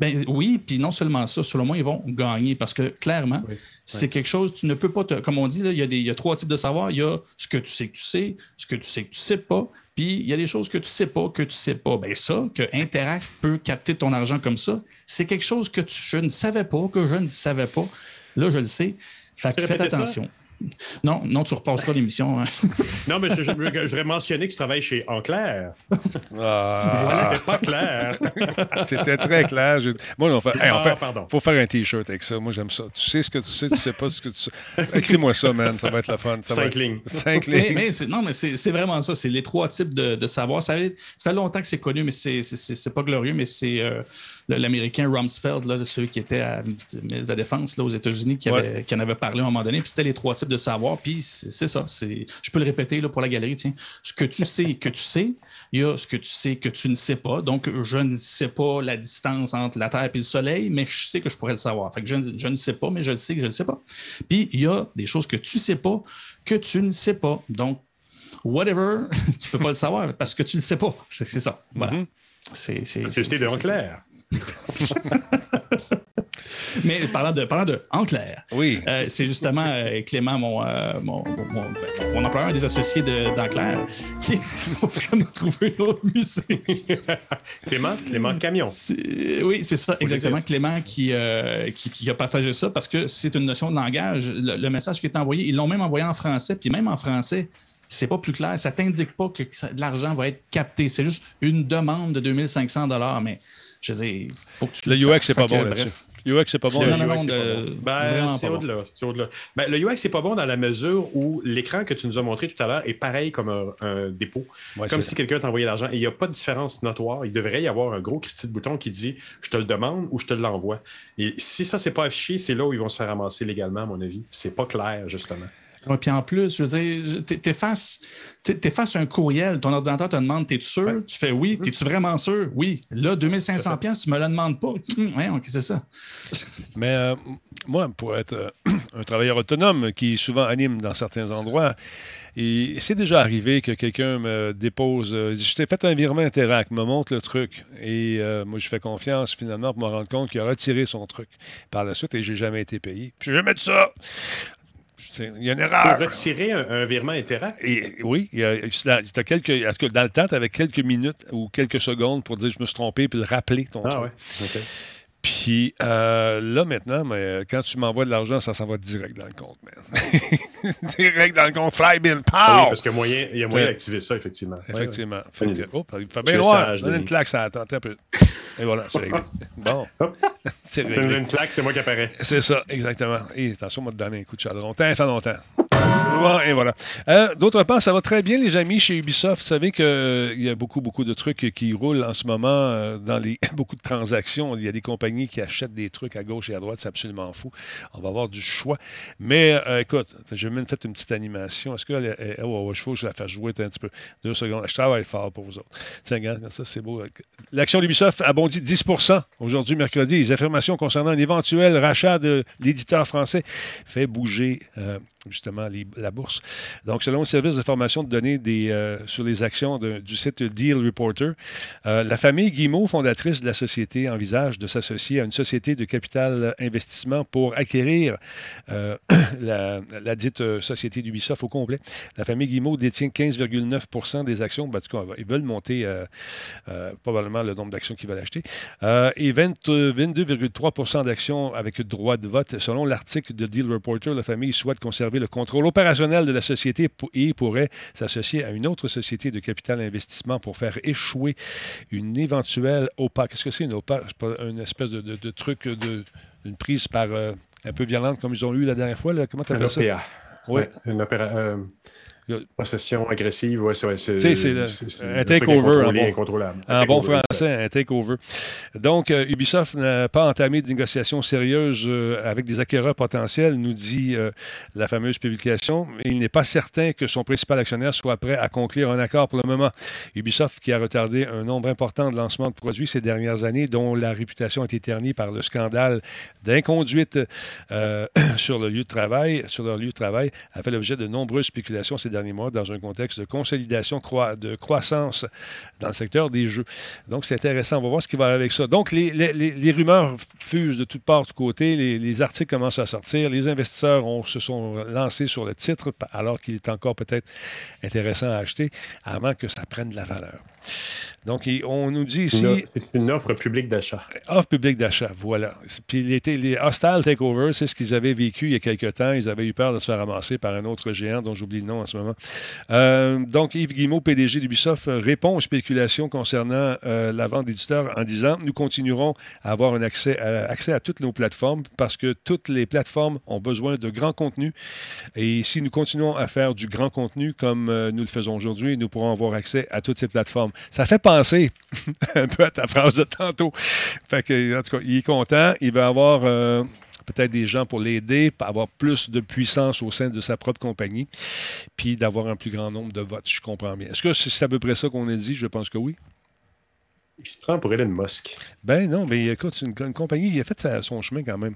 Ben oui, puis non seulement ça, selon moi, ils vont gagner parce que clairement, Oui, c'est quelque chose, tu ne peux pas te. Comme on dit, là, il, y a des, il y a trois types de savoir. Il y a ce que tu sais que tu sais, ce que tu sais que tu sais pas, puis il y a des choses que tu sais pas, que tu sais pas. Ben ça, que Interact peut capter ton argent comme ça, c'est quelque chose que tu- je ne savais pas, que je ne savais pas. Là, je le sais. Fait que faites ça? [laughs] Non, non, tu repasseras l'émission. hein. [laughs] Non, mais je, je, je voudrais mentionner que tu travailles chez Enclair. Ah, C'était pas clair. [laughs] C'était très clair. Moi, on fait, hey, on Ah, fait- pardon. faut faire un T-shirt avec ça. Moi, j'aime ça. Tu sais ce que tu sais, tu sais pas ce que tu sais. Écris-moi ça, man. Ça va être la fun. Ça va Cinq être- lignes. Cinq lignes. mais non, mais c'est vraiment ça. C'est les trois types de, de savoir. Ça, fait- ça fait longtemps que c'est connu, mais c'est- pas glorieux, mais c'est euh, le- l'Américain Rumsfeld, là, de celui qui était à ministre de la Défense là, aux États-Unis, qui, avait- qui en avait parlé à un moment donné. Puis c'était les trois types de savoir. Puis c'est ça. c'est- Je peux le répéter là, pour la galerie. Tiens. Ce que tu sais que tu sais, il y a ce que tu sais que tu ne sais pas. Donc, je ne sais pas la distance entre la Terre et le Soleil, mais je sais que je pourrais le savoir. Fait que je, ne- je ne sais pas, mais je le sais que je ne sais pas. Puis, il y a des choses que tu sais pas que tu ne sais pas. Donc, whatever, [laughs] tu peux pas le savoir parce que tu ne le sais pas. C'est c'est ça. Voilà. Mhm. C'est c'est- Société [laughs] Mais parlant de, parlant de en clair, Oui. euh, c'est justement euh, Clément, mon, euh, mon, mon, mon- ben, mon employeur, un des associés de d'Enclair, [laughs] qui a vraiment trouvé un autre musée. [laughs] Clément, Clément Camion. Oui, c'est ça, exactement. Clément qui, euh, qui, qui a partagé ça parce que c'est une notion de langage. Le, le message qui est envoyé, ils l'ont même envoyé en français, puis même en français, c'est pas plus clair. Ça t'indique pas que l'argent va être capté. C'est juste une demande de 2500 mais je veux dire, faut que tu Le. UX, c'est Fait pas bon bref. UX, c'est pas bon. Non, Le UX, c'est. Ben, c'est au-delà. c'est au-delà. Ben, le UX, c'est pas bon dans la mesure où l'écran que tu nous as montré tout à l'heure est pareil comme un, un dépôt. Ouais, comme c'est- si quelqu'un t'envoyait l'argent. Et il n'y a pas de différence notoire. Il devrait y avoir un gros Christy de bouton qui dit je te le demande ou je te l'envoie. Et si ça, c'est pas affiché, c'est là où ils vont se faire ramasser légalement, à mon avis. C'est pas clair, justement. Ouais, puis en plus, je veux dire, je- t'es- t'effaces t'effaces un courriel, ton ordinateur te demande T'es-tu sûr? Ouais. Tu fais oui. T'es-tu vraiment sûr? Oui. Là, 2500$, Tout à piastres, tu me le demandes pas. [laughs] ouais, ok, c'est ça? Mais euh, moi, pour être euh, [clears throat] un travailleur autonome qui souvent anime dans certains endroits, et c'est déjà arrivé que quelqu'un me dépose, euh, je t'ai fait un virement Interact, me montre le truc. Et euh, moi, je fais confiance finalement pour me rendre compte qu'il a retiré son truc par la suite et j'ai jamais été payé. Puis j'ai jamais de ça. Il y a une erreur. retirer un, un virement Interact, Et, oui, il y a, t'as quelques, dans le temps, tu avais quelques minutes ou quelques secondes pour dire je me suis trompé puis le rappeler ton Ah truc? ouais. Puis euh, là, maintenant, mais, quand tu m'envoies de l'argent, ça s'en va direct dans le compte, man. [laughs] direct dans le compte. Flybill, Ah oui, pow! parce qu'il y a moyen, il y a moyen Fait- d'activer ça, effectivement. Ouais, ouais. Effectivement. Fait que- oh, il fait bien sage, Donne une claque, ça attend un peu. Et voilà, c'est réglé. [laughs] Bon. C'est réglé. une claque, c'est moi qui apparais. C'est ça, exactement. Et attention, moi, te donner un coup de chaleur. Tant, fait longtemps. Et voilà. Euh, D'autre part, ça va très bien, les amis, chez Ubisoft. Vous savez qu'il y a beaucoup, beaucoup de trucs qui roulent en ce moment euh, dans les [laughs] beaucoup de transactions. Il y a des compagnies qui achètent des trucs à gauche et à droite. C'est absolument fou. On va avoir du choix. Mais euh, écoute, j'ai même fait une petite animation. Est-ce que. elle- oh, je faut que je la fasse jouer un petit peu. Deux secondes. Je travaille fort pour vous autres. Tiens, ça, c'est beau. L'action d'Ubisoft a bondi 10% aujourd'hui, mercredi. Les affirmations concernant un éventuel rachat de l'éditeur français fait bouger euh, justement la bourse. Donc, selon le service d'information de données euh, sur les actions de- du site Deal Reporter, euh, la famille Guillemot, fondatrice de la société, envisage de s'associer à une société de capital investissement pour acquérir euh, [coughs] la, dite société d'Ubisoft au complet. La famille Guillemot détient 15,9% des actions. Ben, en tout cas, ils veulent monter probablement le nombre d'actions qu'ils veulent acheter. Et 20, euh, 22,3 d'actions avec droit de vote. Selon l'article de Deal Reporter, la famille souhaite conserver le contrôle opérationnel de la société pour- et pourrait s'associer à une autre société de capital investissement pour faire échouer une éventuelle OPA. Qu'est-ce que c'est une OPA? C'est pas une espèce de, de- de truc, de, une prise par euh, un peu violente comme ils ont eu la dernière fois. là? Comment tu appelles ça? Oui. Ouais, Une opéra- euh, possession agressive, ouais, c'est un takeover, en bon- français, un takeover. Donc, euh, Ubisoft n'a pas entamé de négociations sérieuses euh, avec des acquéreurs potentiels, nous dit euh, la fameuse publication. Il n'est pas certain que son principal actionnaire soit prêt à conclure un accord pour le moment. Ubisoft, qui a retardé un nombre important de lancements de produits ces dernières années, dont la réputation a été ternie par le scandale d'inconduite [clears throat] sur le lieu de travail, sur leur lieu de travail, a fait l'objet de nombreuses spéculations ces dans un contexte de consolidation, de croissance dans le secteur des jeux. Donc, c'est intéressant. On va voir ce qui va avec ça. Donc, les, rumeurs fusent de toutes parts, de côtés. Les, les articles commencent à sortir. Les investisseurs se sont lancés sur le titre, alors qu'il est encore peut-être intéressant à acheter, avant que ça prenne de la valeur. Donc, il- on nous dit ici... C'est une offre publique d'achat. Offre publique d'achat, voilà. Puis les, les hostile takeovers, c'est ce qu'ils avaient vécu il y a quelque temps. Ils avaient eu peur de se faire ramasser par un autre géant dont j'oublie le nom en ce moment. Euh, donc, Yves Guillemot, PDG d'Ubisoft, répond aux spéculations concernant euh, la vente d'éditeurs en disant Nous continuerons à avoir un accès à, accès à toutes nos plateformes parce que toutes les plateformes ont besoin de grand contenu. Et si nous continuons à faire du grand contenu comme euh, nous le faisons aujourd'hui, nous pourrons avoir accès à toutes ces plateformes. Ça fait penser [laughs] un peu à ta phrase de tantôt. En tout cas, il est content. Il va avoir euh, peut-être des gens pour l'aider, avoir plus de puissance au sein de sa propre compagnie, puis d'avoir un plus grand nombre de votes, je comprends bien. Est-ce que c'est à peu près ça qu'on a dit? Je pense que oui. Il se prend pour Elon Musk. Ben non, mais écoute, une, une compagnie, il a fait sa- son chemin quand même.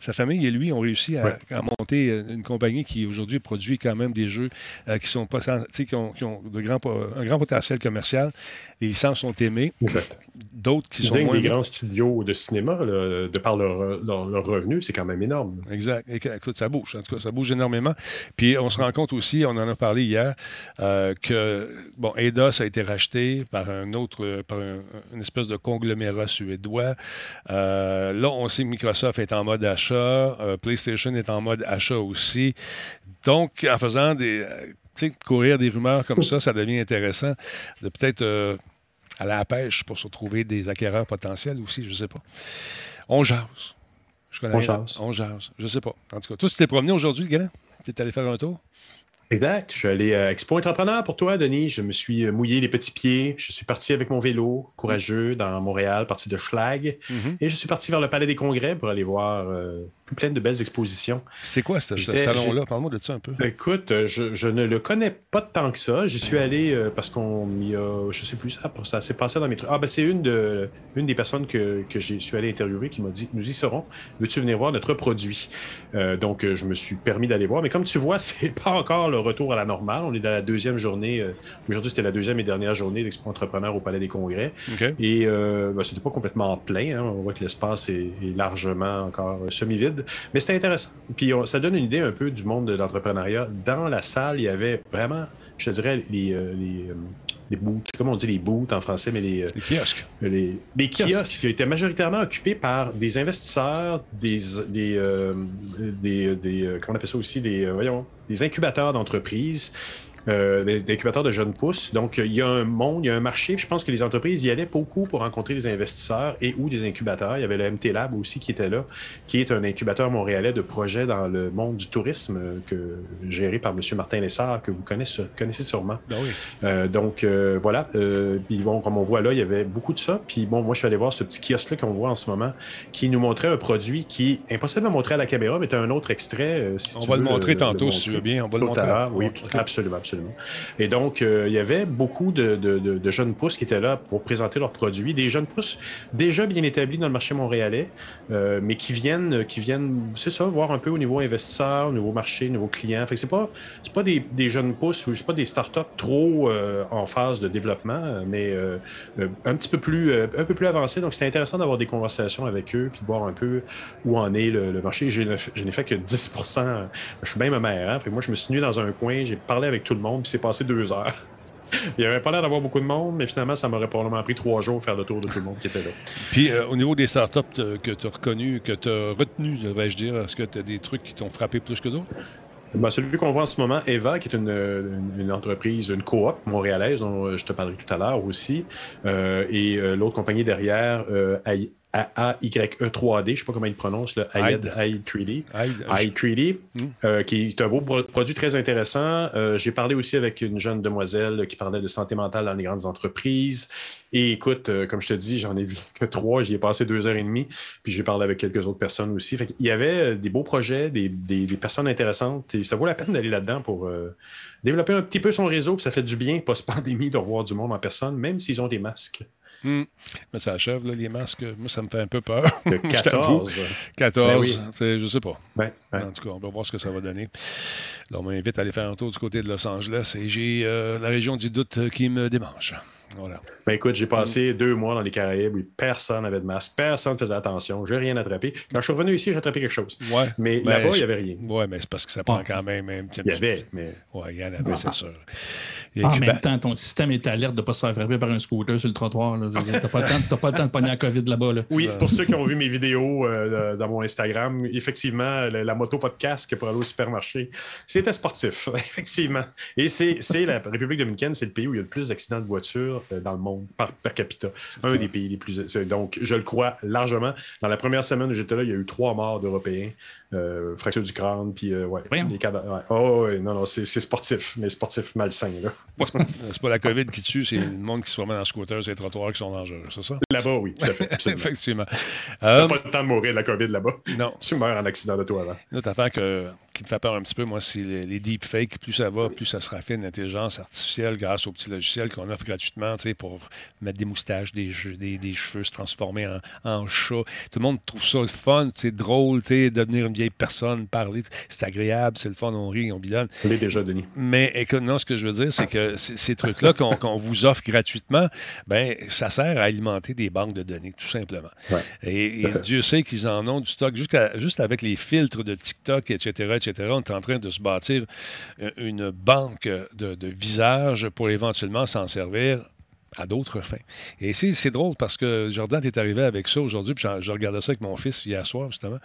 Sa famille et lui ont réussi à, Ouais. à monter euh, une compagnie qui aujourd'hui produit quand même des jeux euh, qui sont pas, qui ont, qui ont de un grand potentiel commercial. Les licences sont aimées. Exact. D'autres qui sont moins les aimées. grands studios de cinéma, là, de par leur, leur, leur revenu, c'est quand même énorme. Exact. Écoute, ça bouge. En tout cas, ça bouge énormément. Puis on se rend compte aussi, on en a parlé hier, euh, que bon, Eidos a été racheté par un autre, par un- une espèce de conglomérat suédois. Euh, là, on sait que Microsoft est en mode achat, euh, PlayStation est en mode achat aussi. Donc, en faisant des, euh, tu sais, courir des rumeurs comme ça, ça devient intéressant de peut-être euh, aller à la pêche pour se trouver des acquéreurs potentiels aussi, je ne sais pas. On jase. Je connais On jase. On jase. Je sais pas. En tout cas, toi, tu t'es promené aujourd'hui, le gars? Tu es allé faire un tour? Exact. Je suis allé à Expo Entrepreneur pour toi, Denis. Je me suis euh, mouillé les petits pieds. Je suis parti avec mon vélo, courageux, dans Montréal, parti de Schlag. Mhm. Et je suis parti vers le Palais des Congrès pour aller voir euh, plein de belles expositions. C'est quoi ce, salon-là? Parle-moi de ça un peu. Écoute, euh, je, je ne le connais pas tant que ça. J'y suis allé euh, parce qu'on m'y a, je sais plus ça, ça s'est passé dans mes trucs. Ah, ben c'est une, de, une des personnes que, que j'ai suis allé interviewer qui m'a dit Nous y serons, veux-tu venir voir notre produit? Euh, Donc, je me suis permis d'aller voir. Mais comme tu vois, [laughs] c'est pas encore le retour à la normale. On est dans la deuxième journée. euh, Aujourd'hui, c'était la deuxième et dernière journée d'Expo Entrepreneur au Palais des Congrès. Et euh, ben, c'était pas complètement plein. hein. On voit que l'espace est, est largement encore euh, Mais c'était intéressant. Puis on- ça donne une idée un peu du monde de l'entrepreneuriat. Dans la salle, il y avait vraiment, je te dirais, les, euh, les, euh, les booths. Comment on dit les booths en français, mais les, euh, Les kiosques. les, les Kiosques. kiosques qui étaient majoritairement occupés par des investisseurs, des, des, euh, des, des, comment on appelle ça aussi, des, voyons, des incubateurs d'entreprises. Euh, des, des incubateurs de jeunes pousses. Donc, il y a un monde, il y a un marché. Je pense que les entreprises y allaient beaucoup pour rencontrer des investisseurs et ou des incubateurs. Il y avait le MT Lab aussi qui était là, qui est un incubateur montréalais de projets dans le monde du tourisme euh, que, géré par M. Martin Lessard, que vous connaissez, connaissez sûrement. Ben oui. Euh, donc euh, voilà. Euh, puis bon, comme on voit là, il y avait beaucoup de ça. Puis bon, moi je suis allé voir ce petit kiosque-là qu'on voit en ce moment, qui nous montrait un produit qui est impossible à montrer à la caméra, mais tu as un autre extrait. euh, si On tu va le montrer tantôt, si tu veux bien. On va le montrer. à oui, absolument, absolument. Et donc, euh, il y avait beaucoup de, jeunes pousses qui étaient là pour présenter leurs produits. Des jeunes pousses déjà bien établis dans le marché montréalais, euh, mais qui viennent, qui viennent, c'est ça, voir un peu au niveau investisseur, au niveau marché, au niveau client. Fait que c'est pas, c'est pas des, jeunes pousses ou c'est pas des startups trop euh, en phase de développement, mais un petit peu plus, un peu plus avancés. Donc, c'était intéressant d'avoir des conversations avec eux puis de voir un peu où en est le, marché. Je je n'ai fait que 10% Je suis bien ma mère. Hein? Moi, je me suis nu dans un coin, j'ai parlé avec tout le monde, puis c'est passé deux heures. [laughs] Il n'y avait pas l'air d'avoir beaucoup de monde, mais finalement, ça m'aurait probablement pris trois jours de faire le tour de tout le monde qui était là. Puis euh, au niveau des startups euh, que tu as reconnues, que tu as retenues, devrais-je dire, est-ce que tu as des trucs qui t'ont frappé plus que d'autres? Ben, celui qu'on voit en ce moment, Eva, qui est une, une- une entreprise, une coop montréalaise, dont euh, je te parlerai tout à l'heure aussi, euh, et euh, l'autre compagnie derrière, euh, AI AAYE3D, je ne sais pas comment il prononce, le Aide. AID 3D. Aide. i3D, Mm. euh, qui est un beau pro- produit très intéressant. Euh, J'ai parlé aussi avec une jeune demoiselle qui parlait de santé mentale dans les grandes entreprises. Et écoute, euh, comme je te dis, j'en ai vu que trois, j'y ai passé deux heures et demie, puis j'ai parlé avec quelques autres personnes aussi. Fait Il y avait des beaux projets, des, des- des personnes intéressantes, et ça vaut la peine d'aller là-dedans pour euh, développer un petit peu son réseau, puis ça fait du bien, post-pandémie, [laughs] de revoir du monde en personne, même s'ils ont des masques. Hmm. Mais ça achève, là, les masques. Moi, ça me fait un peu peur. [laughs] De [laughs] Je t'avoue. 14. 14, Ben oui. je sais pas. En tout cas, on va voir ce que ça va donner. Là, on m'invite à aller faire un tour du côté de Los Angeles et j'ai euh, la région du doute euh, qui me démange. Voilà. Ben écoute, j'ai passé deux mois dans les Caraïbes où personne n'avait de masque, personne ne faisait attention, j'ai rien attrapé. Quand je suis revenu ici, j'ai attrapé quelque chose. Ouais. Mais Ben, là-bas, il je- n'y avait rien. Ouais, mais c'est parce que ça prend quand même un petit Il y avait, mais Ouais, il y en avait, c'est sûr. Il y a En Cuba- même temps, ton système est alerte de ne pas se faire frapper par un scooter sur le trottoir. Tu n'as pas, le temps- t'as pas le temps de pogner la COVID là-bas. Là. oui, pour ceux qui ont vu mes vidéos euh, dans mon Instagram, effectivement, la, la moto pas de casque pour aller au supermarché, c'était sportif, [laughs] effectivement. Et c'est c'est la République dominicaine, c'est le pays où il y a le plus d'accidents de voiture euh, dans le monde par, per capita. Un des pays les plus. Donc, je le crois largement. Dans la première semaine où j'étais là, il y a eu trois morts d'Européens euh, fracture du crâne, puis euh, ouais, les cadavres. ouais. Oh, ouais, non, non, c'est c'est sportif, mais sportif malsain. Là. [laughs] C'est pas la COVID qui tue, c'est le monde qui se promène en scooter sur les trottoirs qui sont dangereux, c'est ça? Là-bas, oui, tout à fait. [laughs] Effectivement. T'as Euh, pas le temps de mourir de la COVID là-bas. non. [laughs] Tu meurs en accident d'auto avant. Une autre affaire que- qui me fait peur un petit peu, moi, c'est les, les deepfakes. Plus ça va, plus ça se raffine l'intelligence artificielle grâce aux petits logiciels qu'on offre gratuitement tu sais, pour mettre des moustaches, des, che- des, des cheveux, se transformer en, en chat. Tout le monde trouve ça fun, c'est drôle, tu sais, devenir une vieille personne, parler. C'est agréable, c'est le fun, on rit, on bidonne. L'ai déjà, Denis. Mais écoute, non, ce que je veux dire, c'est que ces trucs-là [laughs] qu'on vous offre gratuitement, ben, ça sert à alimenter des banques de données, tout simplement. Ouais. Et, et [laughs] Dieu sait qu'ils en ont du stock. Jusqu'à- juste avec les filtres de TikTok, etc., etc., on est en train de se bâtir euh, une banque de, de visages pour éventuellement s'en servir à d'autres fins. Et c'est drôle parce que Jordan est arrivé avec ça aujourd'hui, puis je regardais ça avec mon fils hier soir, justement.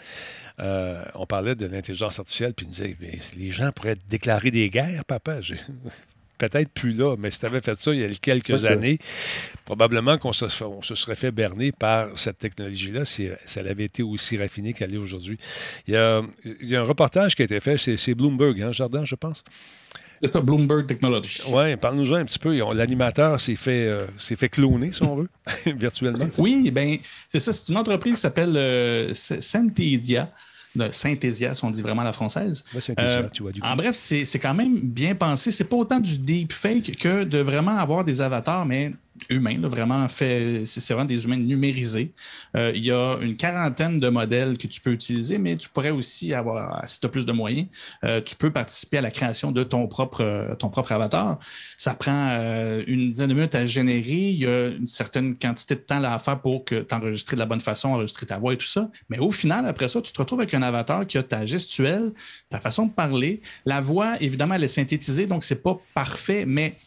Euh, on parlait de l'intelligence artificielle, puis il nous disait Mais les gens pourraient déclarer des guerres, papa. [laughs] Peut-être plus là, mais si tu avais fait ça il y a quelques années, probablement qu'on se, on se serait fait berner par cette technologie-là si ça avait été aussi raffiné qu'elle est aujourd'hui. Il y, a, il y a un reportage qui a été fait, c'est Bloomberg, hein, Jordan, je pense. C'est ça, Bloomberg Technology. Oui, parle-nous un petit peu. L'animateur s'est fait, euh, s'est fait cloner, si on veut, [laughs] virtuellement. Oui, ben c'est ça. C'est une entreprise qui s'appelle euh, Synthesia. Synthesia, si on dit vraiment la française. Ouais, Euh, tu vois, du en coup. bref, c'est c'est quand même bien pensé. C'est pas autant du deepfake que de vraiment avoir des avatars, mais humains, là, vraiment fait. C'est vraiment des humains numérisés. Euh, il y a une quarantaine de modèles que tu peux utiliser, mais tu pourrais aussi avoir, si tu as plus de moyens, euh, tu peux participer à la création de ton propre, ton avatar. Ça prend euh, une dizaine de minutes à générer. Il y a une certaine quantité de temps à faire pour que tu enregistres de la bonne façon, enregistrer ta voix et tout ça. Mais au final, après ça, tu te retrouves avec un avatar qui a ta gestuelle, ta façon de parler. La voix, évidemment, elle est synthétisée, donc c'est pas parfait, mais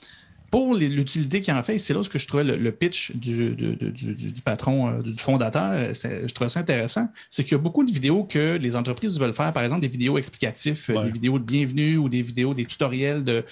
pour l'utilité qu'il en fait, c'est là ce que je trouvais le, le pitch du, du- du- du- du patron, euh, du fondateur, euh, je trouvais ça intéressant. C'est qu'il y a beaucoup de vidéos que les entreprises veulent faire, par exemple des vidéos explicatives, euh, Ouais. des vidéos de bienvenue ou des vidéos, des tutoriels de,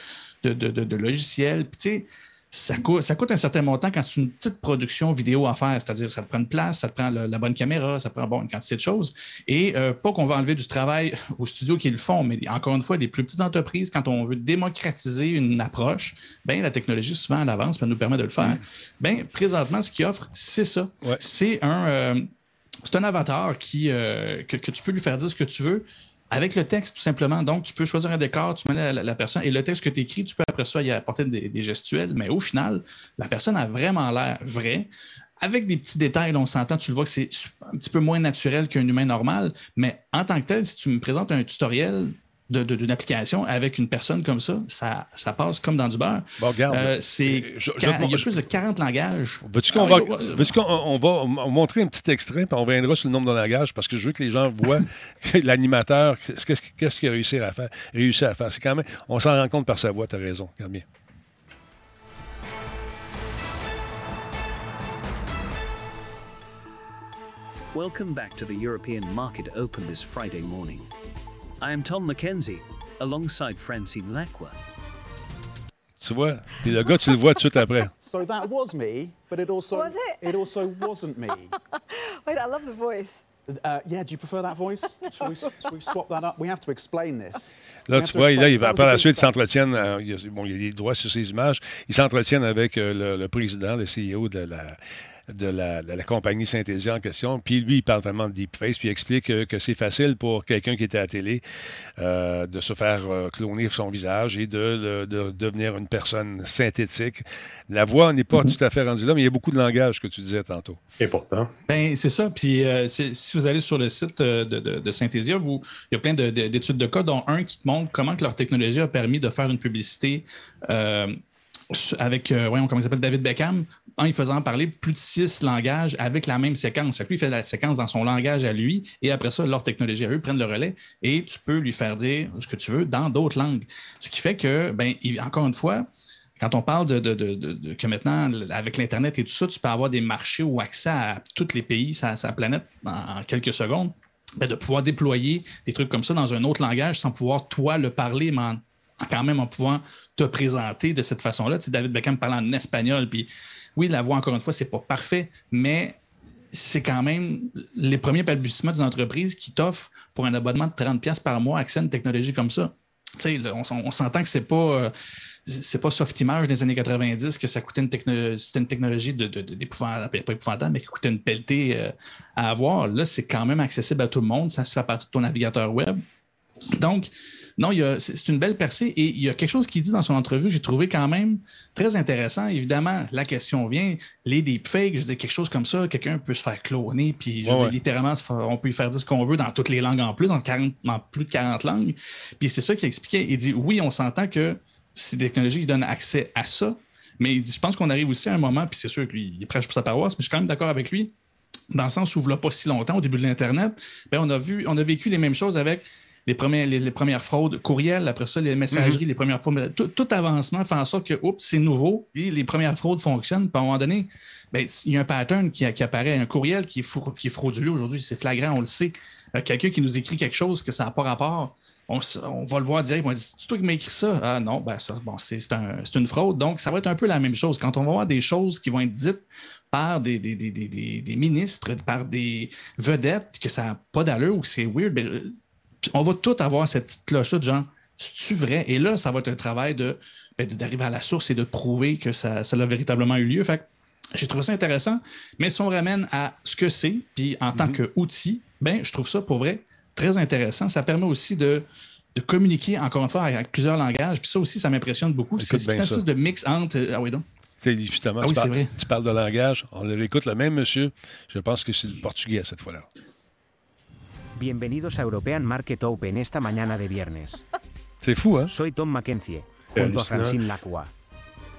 de, de- de- de logiciels. Puis, tu sais, ça coûte, ça coûte un certain montant quand c'est une petite production vidéo à faire, c'est-à-dire ça te prend une place, ça te prend le- la bonne caméra, ça te prend bon, une quantité de choses. Et euh, pas qu'on va enlever du travail [laughs] aux studios qui le font, mais encore une fois, les plus petites entreprises, quand on veut démocratiser une approche, ben, la technologie souvent à l'avance, nous permet de le faire. Ben, présentement, ce qu'ils offrent, c'est ça. Ouais. C'est un, euh, c'est un avatar qui, euh, que, que tu peux lui faire dire ce que tu veux. Avec le texte, tout simplement. Donc, tu peux choisir un décor, tu mets la, la- personne et le texte que tu écris, tu peux après ça y apporter des, des gestuels. Mais au final, la personne a vraiment l'air vraie. Avec des petits détails, on s'entend, tu le vois que c'est un petit peu moins naturel qu'un humain normal. Mais en tant que tel, si tu me présentes un tutoriel de- de- d'une application avec une personne comme ça, ça, ça passe comme dans du beurre. Bon, regarde. Euh, c'est, Je- je- quar- il y a je- plus de 40 langages. Veux-tu qu'on Ah, va, oui, ouais, veux-tu qu'on on va on- montrer un petit extrait, puis on reviendra sur le nombre de langages, parce que je veux que les gens voient [laughs] l'animateur, qu'est-ce qu'est-ce- qu'est-ce qu'il a réussi à faire. Réussi à faire. C'est quand même, on s'en rend compte par sa voix, tu as raison. Regarde bien. Welcome back to the European market open this Friday morning. I am Tom Mackenzie, alongside Francine Lacqua. Tu vois? Puis le gars, tu le vois tout de suite après. [laughs] So that was me, but it also Was it? it also wasn't me. [laughs] Wait, I love the voice. Uh, yeah, do you prefer that voice? Shall we, shall we swap that up? We have to explain this. Là, tu vois, là, il va, par la suite, ils s'entretiennent. euh, bon, il y a des droits sur ces images. Ils s'entretiennent avec euh, le, le président, le CEO de la, de la, de la compagnie Synthesia en question. Puis lui, il parle vraiment de deepface, puis il explique euh, que c'est facile pour quelqu'un qui était à la télé euh, de se faire euh, cloner son visage et de, le- de devenir une personne synthétique. La voix n'est pas tout à fait rendue là, mais il y a beaucoup de langage que tu disais tantôt. Et pourtant. Ben, c'est ça. Puis euh, si vous allez sur le site de, de, de Synthesia, vous, il y a plein de- de- d'études de cas, dont un qui te montre comment que leur technologie a permis de faire une publicité euh, avec, euh, voyons, comment il s'appelle, David Beckham, en y faisant parler plus de six langages avec la même séquence. Lui, il fait la séquence dans son langage à lui, et après ça, leur technologie à eux prennent le relais, et tu peux lui faire dire ce que tu veux dans d'autres langues. Ce qui fait que, ben, encore une fois, quand on parle de, de- de- que maintenant, avec l'Internet et tout ça, tu peux avoir des marchés ou accès à tous les pays, sa, sa planète, en, quelques secondes, ben, de pouvoir déployer des trucs comme ça dans un autre langage sans pouvoir, toi, le parler, mais en quand même en pouvant te présenter de cette façon-là. Tu sais, David Beckham parlant en espagnol, puis oui, la voix, encore une fois, c'est pas parfait, mais c'est quand même les premiers balbutiements d'une entreprise qui t'offre pour un abonnement de 30$ par mois accès à une technologie comme ça. Là, on, on s'entend que c'est pas. Euh, c'est pas Softimage des années 90 que ça coûtait une, une technologie de, pas épouvantable, mais qui coûtait une pelletée euh, à avoir. Là, c'est quand même accessible à tout le monde. Ça se fait partie de ton navigateur web. Donc, non, c'est une belle percée et il y a quelque chose qu'il dit dans son entrevue que j'ai trouvé quand même très intéressant. Évidemment, la question vient, les deepfakes, je dis quelque chose comme ça, quelqu'un peut se faire cloner, puis je littéralement, on peut lui faire dire ce qu'on veut dans toutes les langues en plus, dans, plus de 40 langues. Puis c'est ça qu'il expliquait. Il dit, oui, on s'entend que ces technologies donnent accès à ça, mais il dit, je pense qu'on arrive aussi à un moment, puis c'est sûr qu'il prêche pour sa paroisse, mais je suis quand même d'accord avec lui, dans le sens où, il pas si longtemps, au début de l'Internet, ben, on, a vu, on a vécu les mêmes choses avec les, premières, les, premières fraudes courriels, après ça, les messageries, mhm. les premières fraudes. Tout, avancement fait en sorte que, oups, c'est nouveau, et les premières fraudes fonctionnent. Puis à un moment donné, ben, il y a un pattern qui, apparaît, un courriel qui est, qui est frauduleux aujourd'hui, c'est flagrant, on le sait. Euh, quelqu'un qui nous écrit quelque chose que ça n'a pas rapport, on, va le voir direct, on dire C'est toi qui m'as écrit ça? Ah non, ben ça, bon, c'est une fraude. Donc, ça va être un peu la même chose. Quand on va voir des choses qui vont être dites par des, des, ministres, par des vedettes, que ça n'a pas d'allure ou que c'est weird, ben, on va tout avoir cette petite cloche-là de genre, c'est-tu vrai? Et là, ça va être un travail de, ben, d'arriver à la source et de prouver que ça, ça a véritablement eu lieu. Fait j'ai trouvé ça intéressant, mais si on ramène à ce que c'est, puis en tant mm-hmm. qu'outil, ben, je trouve ça pour vrai très intéressant. Ça permet aussi de, de communiquer, encore une fois, avec plusieurs langages. Puis ça aussi, ça m'impressionne beaucoup. C'est une espèce de mix entre. Ah oui, donc. C'est justement, ah tu, parles, tu, parles, de langage. On l'écoute le même monsieur. Je pense que c'est le portugais cette fois-là. Bienvenidos a European Market Open esta mañana de viernes. Hein? Soy Tom Mackenzie, junto a Francine Lacroix.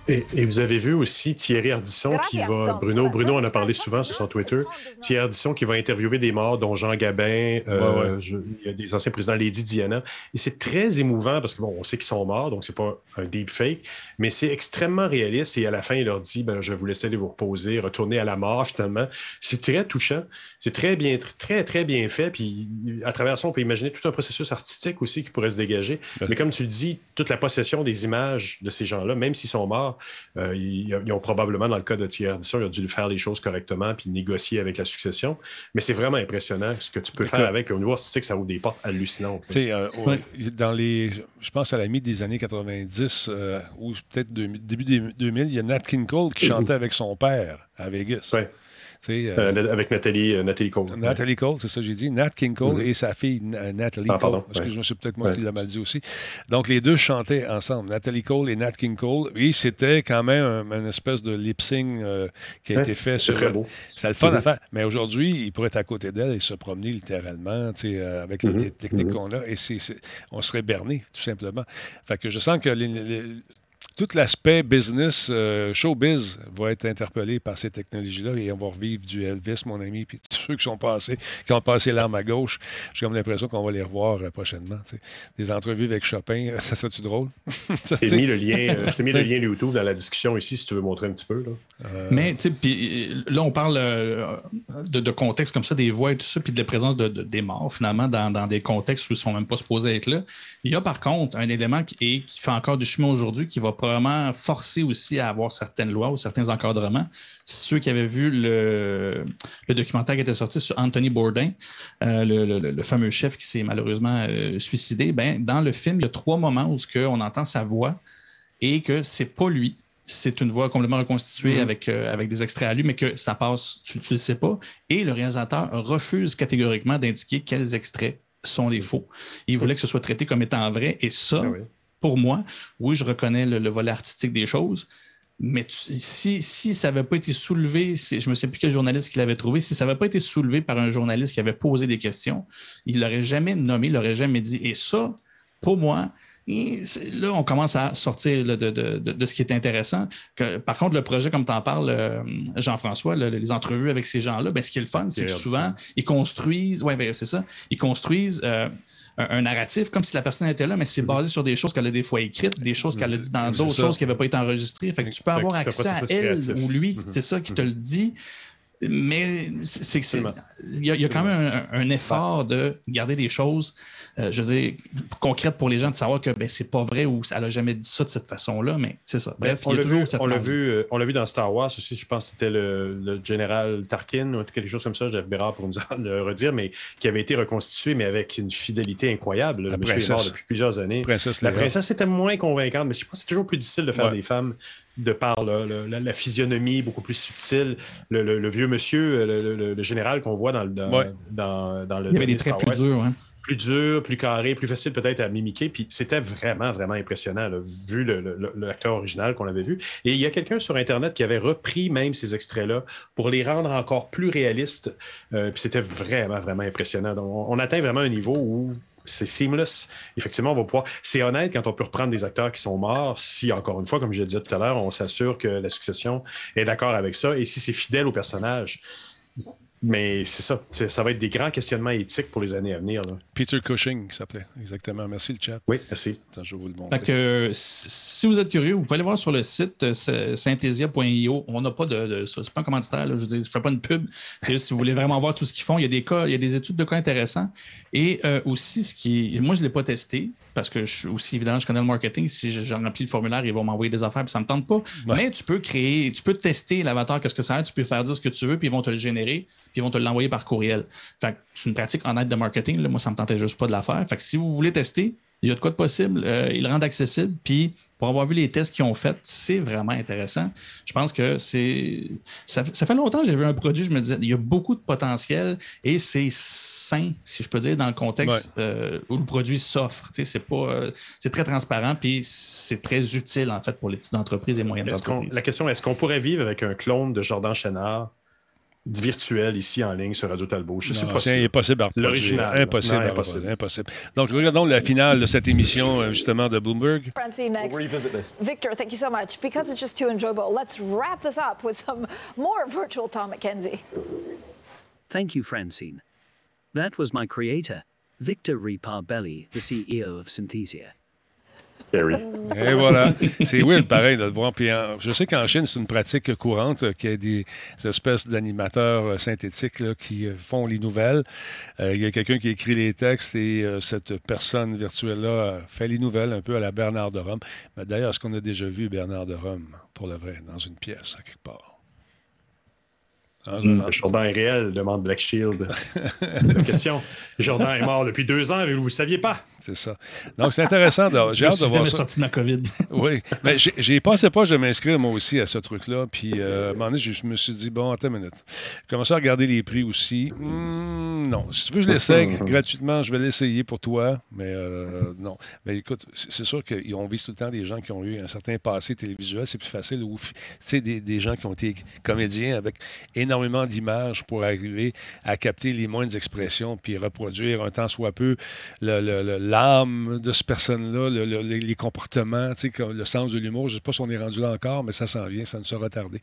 Et, vous avez vu aussi Thierry Ardisson qui va. Bruno, Bruno en a parlé souvent sur son Twitter. Thierry Ardisson qui va interviewer des morts, dont Jean Gabin, euh, il y a des anciens présidents Lady Diana. Et c'est très émouvant parce que bon, on sait qu'ils sont morts, donc c'est pas un deep fake, mais c'est extrêmement réaliste. Et à la fin, il leur dit ben, Je vais vous laisser aller vous reposer, retourner à la mort finalement. C'est très touchant. C'est très bien, très, très bien fait. Puis à travers ça, on peut imaginer tout un processus artistique aussi qui pourrait se dégager. Mais comme tu le dis, toute la possession des images de ces gens-là, même s'ils sont morts, euh, ils, ont probablement, dans le cas de Thierry Ardisson, ils ont dû faire les choses correctement puis négocier avec la succession. Mais c'est vraiment impressionnant ce que tu peux faire avec. Au niveau artistique, ça ouvre des portes hallucinantes. Euh, dans les, je pense à la mi des années 90 euh, ou peut-être début 2000, il y a Nat King Cole qui [laughs] chantait avec son père à Vegas. Euh, euh, avec Nathalie, euh, Nathalie Cole. Nathalie Cole, c'est ça que j'ai dit. Nat King Cole et sa fille Nathalie ah, Cole. Excuse-moi, c'est peut-être moi qui l'ai mal dit aussi. Donc, les deux chantaient ensemble, Nathalie Cole et Nat King Cole. Et c'était quand même une espèce de lip-sync qui a été fait sur. Très beau. C'était le fun à faire. Mais aujourd'hui, il pourrait être à côté d'elle et se promener littéralement avec les mm-hmm. techniques mm-hmm. qu'on a. Et on serait berné, tout simplement. Fait que je sens que les, tout l'aspect business, euh, showbiz, va être interpellé par ces technologies-là et on va revivre du Elvis, mon ami, puis tous ceux qui sont passés, qui ont passé l'arme à gauche. J'ai comme l'impression qu'on va les revoir euh, prochainement. Des entrevues avec Chopin, euh, [laughs] ça serait-tu drôle? [laughs] je t'ai mis le lien, mis le lien YouTube dans la discussion ici, si tu veux montrer un petit peu. Là. Mais, tu sais, puis là, on parle de, contexte comme ça, des voix et tout ça, puis de la présence de, des morts, finalement, dans, des contextes où ils ne sont même pas supposés être là. Il y a par contre un élément qui, qui fait encore du chemin aujourd'hui qui va vraiment forcé aussi à avoir certaines lois ou certains encadrements. Ceux qui avaient vu le, documentaire qui était sorti sur Anthony Bourdain, euh, le, fameux chef qui s'est malheureusement euh, suicidé, ben, dans le film, il y a trois moments où on entend sa voix et que c'est pas lui. C'est une voix complètement reconstituée mm-hmm. avec, euh, avec des extraits à lui, mais que ça passe, tu ne le sais pas. Et le réalisateur refuse catégoriquement d'indiquer quels extraits sont les faux. Il voulait que ce soit traité comme étant vrai. Et ça, ah pour moi, oui, je reconnais le, volet artistique des choses, mais si, si, ça n'avait pas été soulevé, je ne me sais plus quel journaliste qui l'avait trouvé, si ça n'avait pas été soulevé par un journaliste qui avait posé des questions, il ne l'aurait jamais nommé, il l'aurait jamais dit. Et ça, pour moi, là, on commence à sortir de, ce qui est intéressant. par contre, le projet, comme tu en parles, euh, Jean-François, les entrevues avec ces gens-là, ben, ce qui est le fun, c'est que souvent, ils construisent, oui, ben, c'est ça, ils construisent. Euh, un, narratif comme si la personne était là, mais c'est basé sur des choses qu'elle a des fois écrites, des choses qu'elle a dit dans d'autres choses qui n'avaient pas été enregistrées. Fait que tu peux avoir accès à elle ou lui, mm-hmm. c'est ça qui te le dit. Mais c'est c'est- il y, a- il y a quand même un, un effort de garder des choses, euh, je veux dire, concrètes pour les gens, de savoir que ben, c'est pas vrai ou elle a jamais dit ça de cette façon-là, mais c'est ça. Bref, on il y a l'a toujours vu, cette on l'a vu, euh, on l'a vu dans Star Wars aussi. Je pense que c'était le, le général Tarkin ou quelque chose comme ça. Jeff Bérard pour nous [laughs] le redire, mais qui avait été reconstitué, mais avec une fidélité incroyable. Le La monsieur est mort princesse. depuis plusieurs années. Princesse la princesse était moins convaincante, mais je pense que c'est toujours plus difficile de faire Ouais. des femmes de par le- la, la physionomie beaucoup plus subtile. Le, le- le vieux monsieur, le, le- le- le général qu'on voit dans, le- dans, Ouais. dans, dans le Il y avait des traits plus durs. Hein. Plus dur, plus carré, plus facile peut-être à mimiquer. Puis c'était vraiment, vraiment impressionnant, vu l'acteur original qu'on avait vu. Et il y a quelqu'un sur Internet qui avait repris même ces extraits-là pour les rendre encore plus réalistes. Euh, puis c'était vraiment, vraiment impressionnant. Donc, on, on atteint vraiment un niveau où c'est seamless. Effectivement, on va pouvoir. C'est honnête quand on peut reprendre des acteurs qui sont morts, si, encore une fois, comme je le disais tout à l'heure, on s'assure que la succession est d'accord avec ça et si c'est fidèle au personnage. Mais c'est ça. Ça va être des grands questionnements éthiques pour les années à venir. là. Peter Cushing, qui s'appelait. Exactement. Merci, le chat. Oui, merci. Attends, je vais vous le montrer. Fait que, euh, si vous êtes curieux, vous pouvez aller voir sur le site euh, sy- synthesia.io. On n'a pas de. de c'est pas un commanditaire, là, je je fais pas une pub. C'est juste si vous voulez vraiment voir tout ce qu'ils font. Il y a des cas, il y a des études de cas intéressants. Et euh, aussi, ce qui moi, je ne l'ai pas testé parce que je suis aussi évidemment, je connais le marketing. Si je- j'ai rempli le formulaire, ils vont m'envoyer des affaires puis ça ne me tente pas. Mais tu peux créer, tu peux tester l'avatar, qu'est-ce que ça a, tu peux faire dire ce que tu veux, puis ils vont te le générer, puis ils vont te l'envoyer par courriel. Fait c'est une pratique honnête de marketing. Là. Moi, ça ne me tentait juste pas de la faire. Fait que si vous voulez tester, il y a de quoi de possible. Euh, ils le rendent accessible. Puis, pour avoir vu les tests qu'ils ont faits, c'est vraiment intéressant. Je pense que c'est. Ça, ça fait longtemps que j'ai vu un produit, je me disais, il y a beaucoup de potentiel et c'est sain, si je peux dire, dans le contexte euh, où le produit s'offre. Tu sais, C'est pas. euh, c'est très transparent, puis c'est très utile, en fait, pour les petites entreprises et moyennes entreprises. la question est est-ce qu'on pourrait vivre avec un clone de Jordan Chénard virtuel ici en ligne sur Radio Talbot? Je sais Non, pas. c'est impossible. L'original. Impossible, Non, impossible. Donc, regardons la finale de cette émission, euh, justement, de Bloomberg. Francine, next. We'll revisit this. Victor, thank you so much. Because it's just too enjoyable, let's wrap this up with some more virtual Tom McKenzie. Thank you, Francine. That was my creator, Victor Reparbelli, the CEO of Synthesia. Et voilà. C'est weird, pareil, de le voir. Puis je sais qu'en Chine, c'est une pratique courante euh, qu'il y a des espèces d'animateurs euh, synthétiques qui euh, font les nouvelles. Il y a quelqu'un qui écrit les textes et cette personne virtuelle-là fait les nouvelles un peu à la Bernard de Rome. D'ailleurs, est-ce qu'on a déjà vu Bernard de Rome, pour le vrai, dans une pièce, à quelque part? Dans un- Le Jordan est réel, demande Black Shield. [laughs] La question. Jordan est mort depuis deux ans, mais vous ne saviez pas. C'est ça. Donc, c'est intéressant. J'ai hâte de voir ça. sorti de la COVID. [laughs] Oui, mais j'ai- passé pas, je m'inscrire moi aussi à ce truc-là. Puis euh, à un moment donné, je me suis dit, bon, attends une minute. J'ai commencé à regarder les prix aussi. Hmm, non, si tu veux, je l'essaye [laughs] gratuitement, je vais l'essayer pour toi. Mais euh, non. Mais écoute, c'est c'est sûr qu'on vise tout le temps des gens qui ont eu un certain passé télévisuel. C'est plus facile. Ou, tu sais, des, des gens qui ont été comédiens avec énormément d'images pour arriver à capter les moindres expressions puis reproduire un temps soit peu l'âme de cette personne-là, le- le- les comportements, le sens de l'humour. Je ne sais pas si on est rendu là encore, mais ça s'en vient, ça ne sera tardé.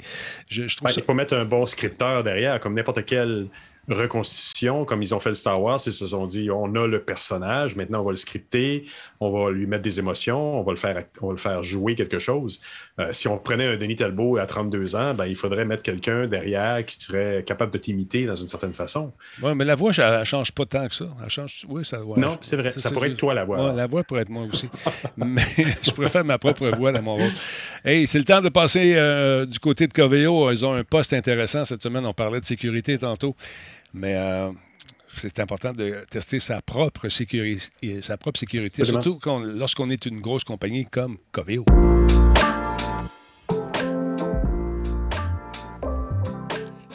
Je, je trouve Ben, ça. il faut mettre un bon scripteur derrière, comme n'importe quelle reconstitution, comme ils ont fait le Star Wars, ils se sont dit on a le personnage, maintenant on va le scripter, on va lui mettre des émotions, on va le faire, act- on va le faire jouer quelque chose. Euh, si on prenait un Denis Talbot à 32 ans, ben, il faudrait mettre quelqu'un derrière qui serait capable de t'imiter dans une certaine façon. Oui, mais la voix, elle ne change pas tant que ça. Elle change. Oui, ça ouais, Non, c'est vrai. Ça pourrait être toi, la voix. Ouais, la voix pourrait être moi aussi. [laughs] mais je pourrais faire ma propre voix dans mon rôle. Hey, c'est le temps de passer euh, du côté de Coveo. Ils ont un poste intéressant cette semaine. On parlait de sécurité tantôt. Mais euh, c'est important de tester sa propre sécurité, sa propre sécurité Absolument. surtout lorsqu'on est une grosse compagnie comme Coveo.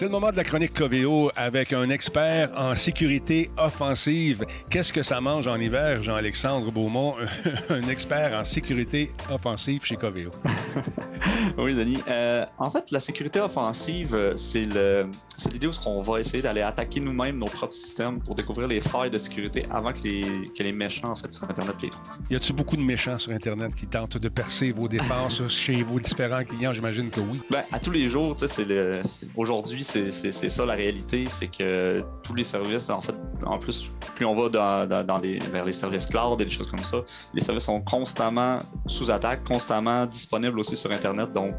C'est le moment de la chronique Coveo avec un expert en sécurité offensive. Qu'est-ce que ça mange en hiver, Jean-Alexandre Beaumont, [laughs] un expert en sécurité offensive chez Coveo? [laughs] Oui, Denis. Euh, en fait, la sécurité offensive, euh, c'est l'idée où on va essayer d'aller attaquer nous-mêmes nos propres systèmes pour découvrir les failles de sécurité avant que les, que les méchants en fait, sur Internet les trouvent. Y a-t-il beaucoup de méchants sur Internet qui tentent de percer vos défenses [laughs] chez vos différents clients? J'imagine que oui. Ben, à tous les jours, aujourd'hui, c'est ça la réalité, c'est que tous les services, en fait, en plus, plus on va dans, vers les services cloud et des choses comme ça, les services sont constamment sous attaque, constamment disponibles aussi sur Internet. Donc,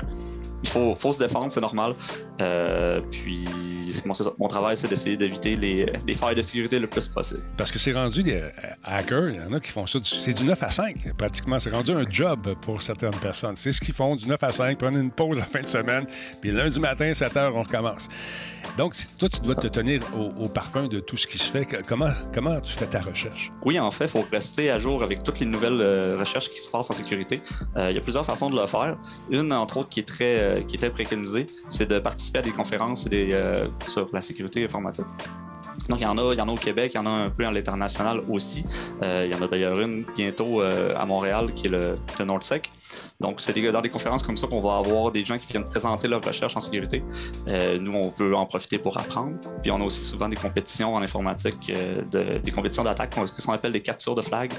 il faut, faut se défendre, c'est normal. Euh, puis, mon, mon travail, c'est d'essayer d'éviter les, les, failles de sécurité le plus possible. Parce que c'est rendu des hackers, il y en a qui font ça, c'est du 9 à 5, pratiquement. C'est rendu un job pour certaines personnes. C'est ce qu'ils font, du 9 à 5, prendre une pause la fin de semaine, puis lundi matin, 7 heures, on recommence. Donc, toi, tu dois te tenir au, parfum de tout ce qui se fait. Comment, comment tu fais ta recherche? Oui, en fait, il faut rester à jour avec toutes les nouvelles euh, recherches qui se passent en sécurité. Euh, il y a plusieurs façons de le faire. Une, entre autres, qui est très, euh, qui est très préconisée, c'est de participer à des conférences des, sur la sécurité informatique. Donc, il y, en a, il y en a au Québec, il y en a un peu à l'international aussi. il y en a d'ailleurs une bientôt à Montréal qui est le, le NordSec. Donc, c'est dans des conférences comme ça qu'on va avoir des gens qui viennent présenter leurs recherches en sécurité. Euh, nous, on peut en profiter pour apprendre. Puis, on a aussi souvent des compétitions en informatique, euh, de, des compétitions d'attaque, ce qu'on appelle des captures de flag,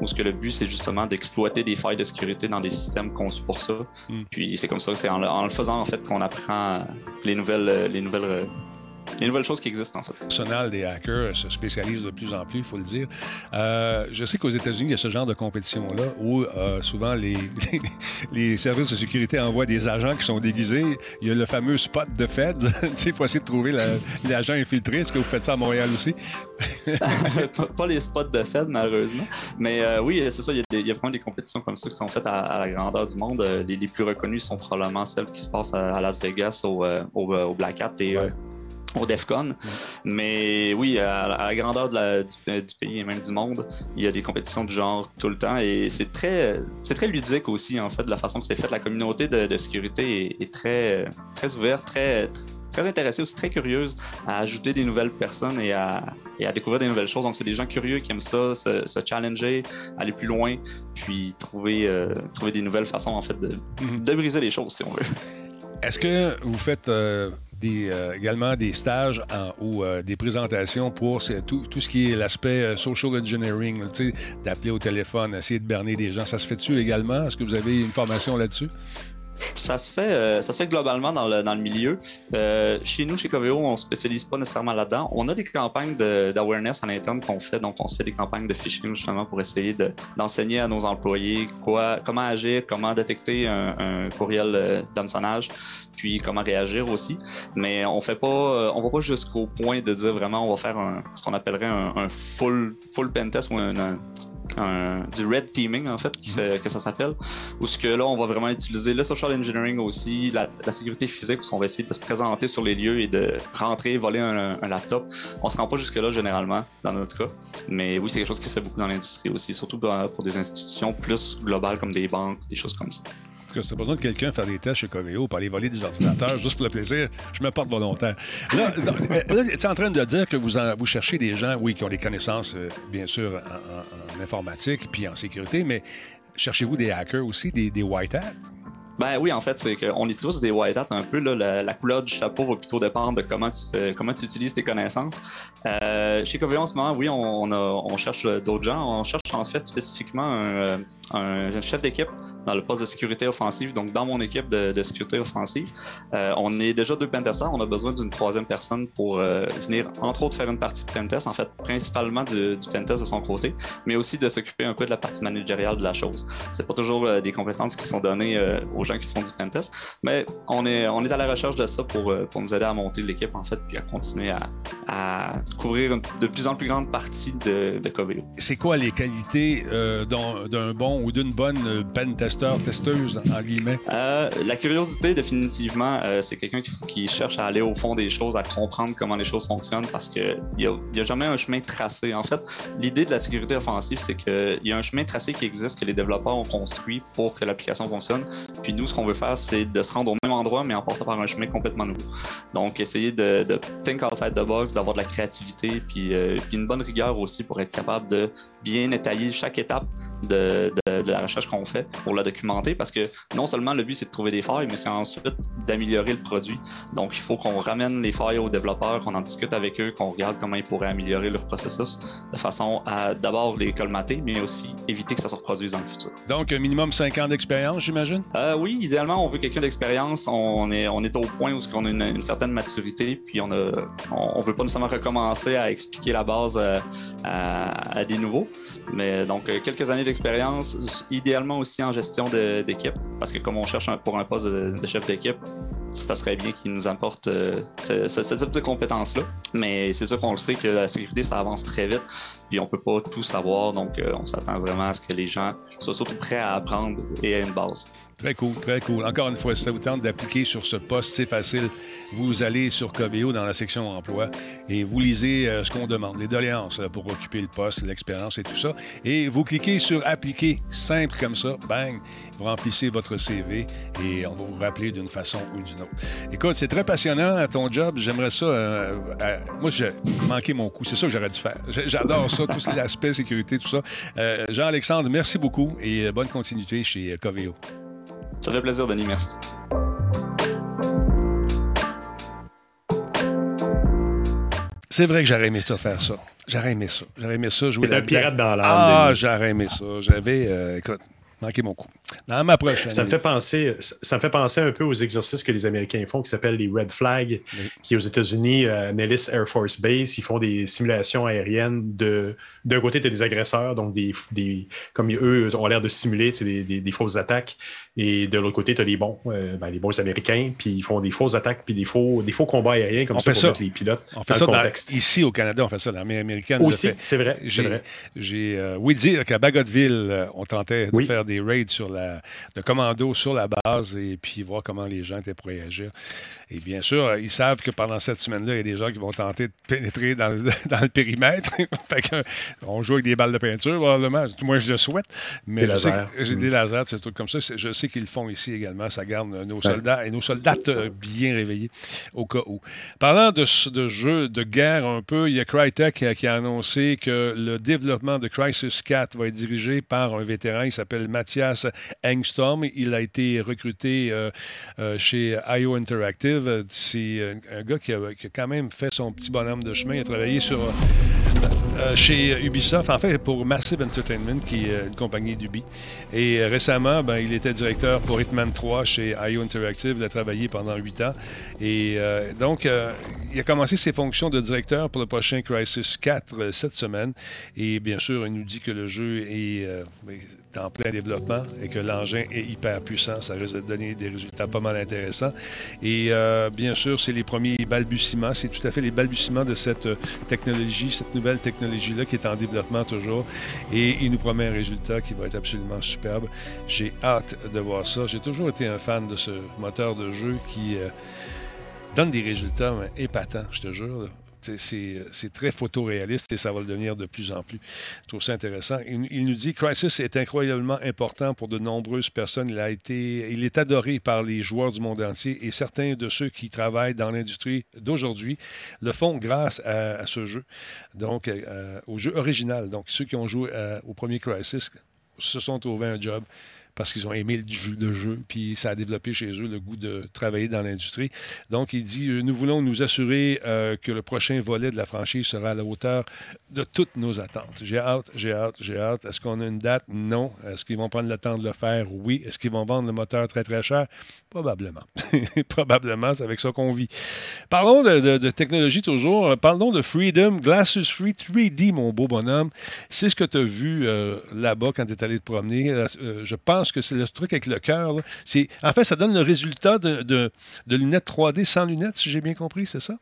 où ce que le but, c'est justement d'exploiter des failles de sécurité dans des systèmes conçus pour ça. Hmm. Puis, c'est comme ça, c'est en, en, le faisant, en fait, qu'on apprend les nouvelles, les nouvelles des nouvelles choses qui existent, en fait. Le personnel des hackers se spécialise de plus en plus, il faut le dire. Euh, je sais qu'aux États-Unis, il y a ce genre de compétition-là où euh, souvent les, les, services de sécurité envoient des agents qui sont déguisés. Il y a le fameux spot de Fed. [laughs] il faut essayer de trouver l'agent infiltré. Est-ce que vous faites ça à Montréal aussi? [laughs] pas, les spots de Fed, malheureusement. Mais euh, oui, c'est ça. Il y, a, vraiment des compétitions comme ça qui sont faites à, la grandeur du monde. Les, les, plus reconnues sont probablement celles qui se passent à, Las Vegas, au, au, Black Hat et au DEFCON. Mais oui, à, la grandeur de du, pays et même du monde, il y a des compétitions du genre tout le temps et c'est très, c'est très ludique aussi, en fait, de la façon que c'est fait. La communauté de, sécurité est, très, très ouverte, très, très intéressée aussi, très curieuse à ajouter des nouvelles personnes et à, et à découvrir des nouvelles choses. Donc, c'est des gens curieux qui aiment ça, se, challenger, aller plus loin, puis trouver, euh, trouver des nouvelles façons, en fait, de, mm-hmm. de briser les choses, si on veut. Est-ce que vous faites euh, euh, également des stages ou euh, des présentations pour tout, tout, ce qui est l'aspect euh, social engineering, d'appeler au téléphone, essayer de berner des gens. Ça se fait-tu également? Est-ce que vous avez une formation là-dessus? Ça se fait, euh, ça se fait globalement dans le, dans le milieu. Euh, chez nous, chez Coveo, on ne spécialise pas nécessairement là-dedans. On a des campagnes d'awareness en interne qu'on fait. Donc, on se fait des campagnes de phishing justement pour essayer d'enseigner à nos employés quoi, comment agir, comment détecter un, courriel euh, d'hameçonnage, puis comment réagir aussi. Mais on fait pas, on va pas jusqu'au point de dire vraiment on va faire un, ce qu'on appellerait un, full, full pen test ou un du red teaming en fait que ça s'appelle où ce que là on va vraiment utiliser le social engineering aussi la, sécurité physique où on va essayer de se présenter sur les lieux et de rentrer voler un, laptop. On se rend pas jusque là généralement dans notre cas. Mais oui c'est quelque chose qui se fait beaucoup dans l'industrie aussi surtout pour des institutions plus globales comme des banques des choses comme ça que tu as besoin de quelqu'un faire des tests chez Coveo pour aller voler des ordinateurs juste pour le plaisir, je me porte volontaire. Là, [laughs] tu es en train de dire que vous, vous cherchez des gens, oui, qui ont des connaissances, euh, bien sûr, en, informatique puis en sécurité, mais cherchez-vous des hackers aussi, des, des white hats? Ben oui, en fait, c'est qu'on est tous des white hats un peu. Là, la, couleur du chapeau va plutôt dépendre de comment tu, fais, comment tu utilises tes connaissances. Euh, chez Coveo, en ce moment, oui, on, on cherche d'autres gens. On cherche en fait spécifiquement un, un chef d'équipe dans le poste de sécurité offensive. Donc, dans mon équipe de, sécurité offensive, euh, on est déjà deux pentesters. On a besoin d'une troisième personne pour euh, venir, entre autres, faire une partie de pentest. En fait, principalement du, du pentest de son côté, mais aussi de s'occuper un peu de la partie managériale de la chose. C'est pas toujours des compétences qui sont données aux gens qui font du pentest. Mais on est, on est à la recherche de ça pour, euh, pour nous aider à monter l'équipe, en fait, puis à continuer à, couvrir de plus en plus grande partie de, de. C'est quoi les qualités euh, d'un bon ou d'une bonne euh, pentester, testeuse, en guillemets? la curiosité, définitivement, c'est quelqu'un qui, cherche à aller au fond des choses, à comprendre comment les choses fonctionnent, parce qu'il n'y a, a jamais un chemin tracé. En fait, l'idée de la sécurité offensive, c'est qu'il y a un chemin tracé qui existe, que les développeurs ont construit pour que l'application fonctionne. Puis nous, ce qu'on veut faire, c'est de se rendre au même endroit, mais en passant par un chemin complètement nouveau. Donc, essayer de, think outside the box, d'avoir de la créativité, euh, puis une bonne rigueur aussi pour être capable de bien étayer chaque étape de, la recherche qu'on fait pour la documenter parce que non seulement le but c'est de trouver des failles, mais c'est ensuite d'améliorer le produit. Donc il faut qu'on ramène les failles aux développeurs, qu'on en discute avec eux, qu'on regarde comment ils pourraient améliorer leur processus de façon à d'abord les colmater, mais aussi éviter que ça se reproduise dans le futur. Donc un minimum 5 ans d'expérience, j'imagine? Euh, oui, idéalement on veut quelqu'un d'expérience. On est, on est au point où on a une, certaine maturité, puis on ne on, veut pas nécessairement recommencer à expliquer la base euh, à, à des nouveaux. Mais donc, euh, quelques années d'expérience, idéalement aussi en gestion d'équipe, parce que comme on cherche pour un poste de, chef d'équipe, ça serait bien qu'il nous apporte euh, ce, type de compétences-là. Mais c'est sûr qu'on le sait que la sécurité, ça avance très vite, puis on peut pas tout savoir, donc euh, on s'attend vraiment à ce que les gens soient surtout prêts à apprendre et à une base. Très cool, très cool. Encore une fois, si ça vous tente d'appliquer sur ce poste, c'est facile. Vous allez sur Coveo dans la section emploi et vous lisez euh, ce qu'on demande, les doléances euh, pour occuper le poste, l'expérience et tout ça. Et vous cliquez sur appliquer, simple comme ça, bang, vous remplissez votre CV et on va vous rappeler d'une façon ou d'une autre. Écoute, c'est très passionnant à ton job. J'aimerais ça. Euh, moi, j'ai manqué mon coup. C'est ça que j'aurais dû faire. J'adore ça, tous les aspects sécurité, tout ça. Jean-Alexandre, merci beaucoup et bonne continuité chez Coveo. Ça fait plaisir, Denis. Merci. C'est vrai que j'aurais aimé ça faire ça. J'aurais aimé ça. J'aurais aimé ça jouer la un pirate dans l'âme. Ah, j'aurais aimé ça. J'avais, euh, écoute, manqué mon coup. Dans ma prochaine. Ça me fait penser, ça me fait penser un peu aux exercices que les Américains font qui s'appellent les Red Flag, oui. qui aux États-Unis, à Nellis Air Force Base, ils font des simulations aériennes de. D'un côté, tu as des agresseurs, donc des, des comme eux ont l'air de simuler des, des, des, fausses attaques. Et de l'autre côté, tu as les bons, euh, ben, les bons Américains, puis ils font des fausses attaques, puis des faux, des faux combats aériens comme on ça fait pour ça. mettre les pilotes. On fait ça dans, ici au Canada, on fait ça. L'armée américaine. Aussi, c'est vrai. J'ai euh, oui dire qu'à Bagotville, on tentait de faire des raids sur la, de commando sur la base et puis voir comment les gens étaient pour réagir. Et bien sûr, ils savent que pendant cette semaine-là, il y a des gens qui vont tenter de pénétrer dans le, [laughs] dans le périmètre. [laughs] fait que, on joue avec des balles de peinture, probablement. Tout moins, je le souhaite. Mais j'ai mmh. des lasers, ces trucs comme ça. Je sais qu'ils le font ici également. Ça garde nos soldats et nos soldats bien réveillés au cas où. Parlant de, de jeux de guerre un peu, il y a Crytek qui a, qui a annoncé que le développement de Crisis 4 va être dirigé par un vétéran. Il s'appelle Mathias Engstorm. Il a été recruté euh, euh, chez IO Interactive. C'est un, un, gars qui a, qui a, quand même fait son petit bonhomme de chemin. Il a travaillé sur, euh, chez Ubisoft, en fait pour Massive Entertainment, qui est une compagnie d'Ubi. Et récemment, ben, il était directeur pour Hitman 3 chez IO Interactive. Il a travaillé pendant huit ans. Et donc, il a commencé ses fonctions de directeur pour le prochain Crisis 4 cette semaine. Et bien sûr, il nous dit que le jeu est en plein développement et que l'engin est hyper puissant. Ça risque de donner des résultats pas mal intéressants. Et euh, bien sûr, c'est les premiers balbutiements. C'est tout à fait les balbutiements de cette technologie, cette nouvelle technologie-là qui est en développement toujours. Et il nous promet un résultat qui va être absolument superbe. J'ai hâte de voir ça. J'ai toujours été un fan de ce moteur de jeu qui euh, donne des résultats épatants, je te jure. C'est très photoréaliste et ça va le devenir de plus en plus. Je trouve ça intéressant. Il, nous dit Crisis est incroyablement important pour de nombreuses personnes. Il, a été, il est adoré par les joueurs du monde entier et certains de ceux qui travaillent dans l'industrie d'aujourd'hui le font grâce à, ce jeu, donc euh, au jeu original. Donc ceux qui ont joué euh, au premier Crisis se sont trouvés un job parce qu'ils ont aimé le jeu, de jeu, puis ça a développé chez eux le goût de travailler dans l'industrie. Donc, il dit Nous voulons nous assurer euh, que le prochain volet de la franchise sera à la hauteur de toutes nos attentes. J'ai hâte, j'ai hâte, j'ai hâte. Est-ce qu'on a une date? Non. Est-ce qu'ils vont prendre le temps de le faire? Oui. Est-ce qu'ils vont vendre le moteur très, très cher? Probablement. [laughs] Probablement, c'est avec ça qu'on vit. Parlons de, technologie toujours. Parlons de Freedom, Glasses Free 3D, mon beau bonhomme. C'est ce que tu as vu euh, là-bas quand tu es allé te promener. Euh, je pense que c'est le truc avec le cœur. En fait, ça donne le résultat de, de, de, lunettes 3D sans lunettes, si j'ai bien compris, c'est ça?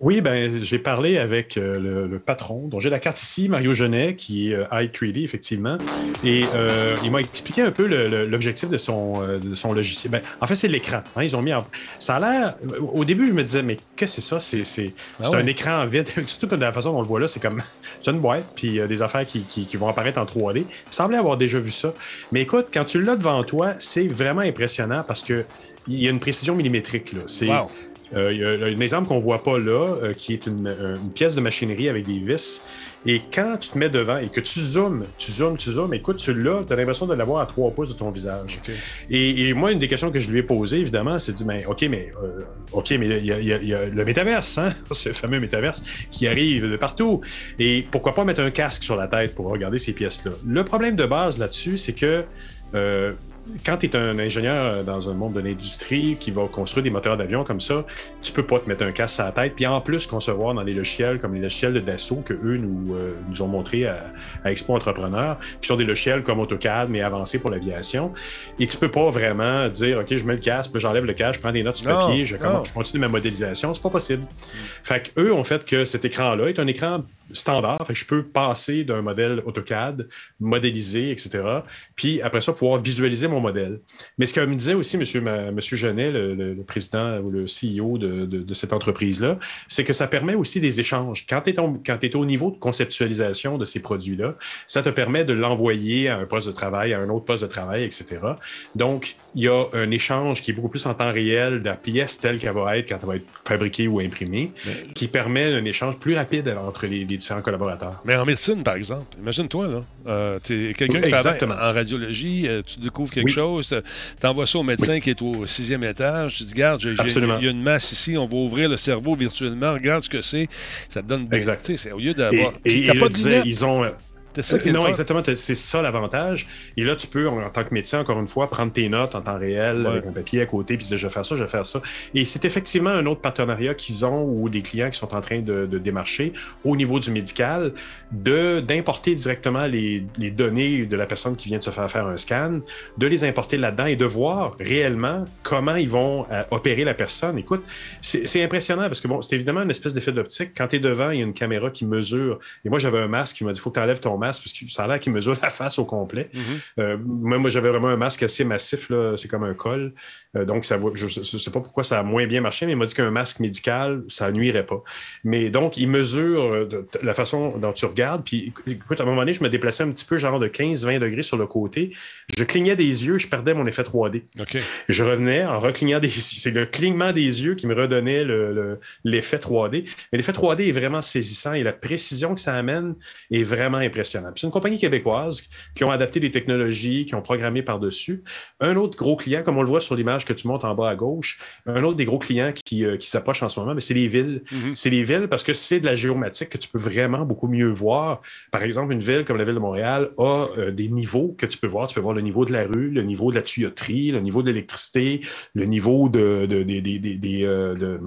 Oui, ben, j'ai parlé avec euh, le, le, patron, dont j'ai la carte ici, Mario Genet, qui est euh, i3D, effectivement. Et euh, il m'a expliqué un peu l'objectif de son, euh, de son logiciel. Ben, en fait, c'est l'écran. Hein, ils ont mis en... Ça a l'air... Au début, je me disais, mais qu'est-ce que c'est ça? C'est ah ouais. un écran vide. [laughs] Surtout que de la façon dont on le voit là, c'est comme... [laughs] C'est une boîte, puis des affaires qui, qui, qui, vont apparaître en 3D. Il semblait avoir déjà vu ça. Mais écoute, quand tu l'as devant toi, c'est vraiment impressionnant parce que il y a une précision millimétrique. Là. C'est... Wow. Euh, il y a un exemple qu'on ne voit pas là, euh, qui est une, une, pièce de machinerie avec des vis. Et quand tu te mets devant et que tu zoomes, tu zoomes, tu zoomes, écoute, tu l'as, tu as l'impression de l'avoir à trois pouces de ton visage. Okay. Et, et, moi, une des questions que je lui ai posées, évidemment, c'est de dire, ben, OK, mais euh, OK, mais il y, a, y, a le métaverse, hein? [laughs] ce fameux métaverse qui arrive de partout. Et pourquoi pas mettre un casque sur la tête pour regarder ces pièces-là? Le problème de base là-dessus, c'est que quand tu es un ingénieur dans un monde de l'industrie qui va construire des moteurs d'avion comme ça, tu peux pas te mettre un casque à la tête. Puis en plus, concevoir dans les logiciels comme les logiciels de Dassault que eux nous, euh, nous ont montré à, à, Expo Entrepreneur, qui sont des logiciels comme AutoCAD, mais avancés pour l'aviation. Et tu peux pas vraiment dire, OK, je mets le casque, puis j'enlève le casque, je prends des notes sur papier, je, je, continue ma modélisation. C'est pas possible. Fait qu'eux ont fait que cet écran-là est un écran standard. Fait que je peux passer d'un modèle AutoCAD, modéliser, etc. Puis après ça, pouvoir visualiser mon modèle. Mais ce que me disait aussi M. Monsieur, monsieur Genet, le, le, président ou le CEO de, de, de cette entreprise-là, c'est que ça permet aussi des échanges. Quand tu es, es, au niveau de conceptualisation de ces produits-là, ça te permet de l'envoyer à un poste de travail, à un autre poste de travail, etc. Donc, il y a un échange qui est beaucoup plus en temps réel de la pièce telle qu'elle va être quand elle va être fabriquée ou imprimée, Mais... qui permet un échange plus rapide entre les, les différents collaborateurs. Mais en médecine, par exemple, imagine-toi, là, euh, tu es quelqu'un qui travaille en radiologie, euh, tu découvres quelque oui. chose, tu envoies ça au médecin oui. qui est au sixième étage, tu dis, regarde, il y a une masse ici, on va ouvrir le cerveau virtuellement, regarde ce que c'est, ça te donne... Exact. Au lieu d'avoir... Et, et, pas disait, ils ont... C'est ça qui est Non, exactement. C'est ça l'avantage. Et là, tu peux, en tant que médecin, encore une fois, prendre tes notes en temps réel, ouais. avec un papier à côté, puis dire je vais faire ça, je vais faire ça. Et c'est effectivement un autre partenariat qu'ils ont ou des clients qui sont en train de, de démarcher au niveau du médical, d'importer directement les, les, données de la personne qui vient de se faire faire un scan, de les importer là-dedans et de voir réellement comment ils vont euh, opérer la personne. Écoute, c'est impressionnant parce que bon, c'est évidemment une espèce d'effet d'optique. Quand tu es devant, il y a une caméra qui mesure. Et moi, j'avais un masque qui m'a dit il faut que tu enlèves ton masque parce que ça a l'air qu'il mesure la face au complet. Mm -hmm. euh, moi, moi j'avais vraiment un masque assez massif, c'est comme un col. Euh, donc, ça je ne sais pas pourquoi ça a moins bien marché, mais il m'a dit qu'un masque médical, ça nuirait pas. Mais donc, il mesure de, de la façon dont tu regardes. Puis, écoute, à un moment donné, je me déplaçais un petit peu, genre de 15-20 degrés sur le côté. Je clignais des yeux, je perdais mon effet 3D. Okay. Je revenais en reclignant des yeux. C'est le clignement des yeux qui me redonnait l'effet le, le, 3D. Mais l'effet 3D est vraiment saisissant et la précision que ça amène est vraiment impressionnante. C'est une compagnie québécoise qui ont adapté des technologies, qui ont programmé par-dessus. Un autre gros client, comme on le voit sur l'image que tu montes en bas à gauche, un autre des gros clients qui, euh, qui s'approche en ce moment, c'est les villes. Mm -hmm. C'est les villes parce que c'est de la géomatique que tu peux vraiment beaucoup mieux voir. Par exemple, une ville comme la ville de Montréal a euh, des niveaux que tu peux voir. Tu peux voir le niveau de la rue, le niveau de la tuyauterie, le niveau de l'électricité, le niveau de, de, de, de euh,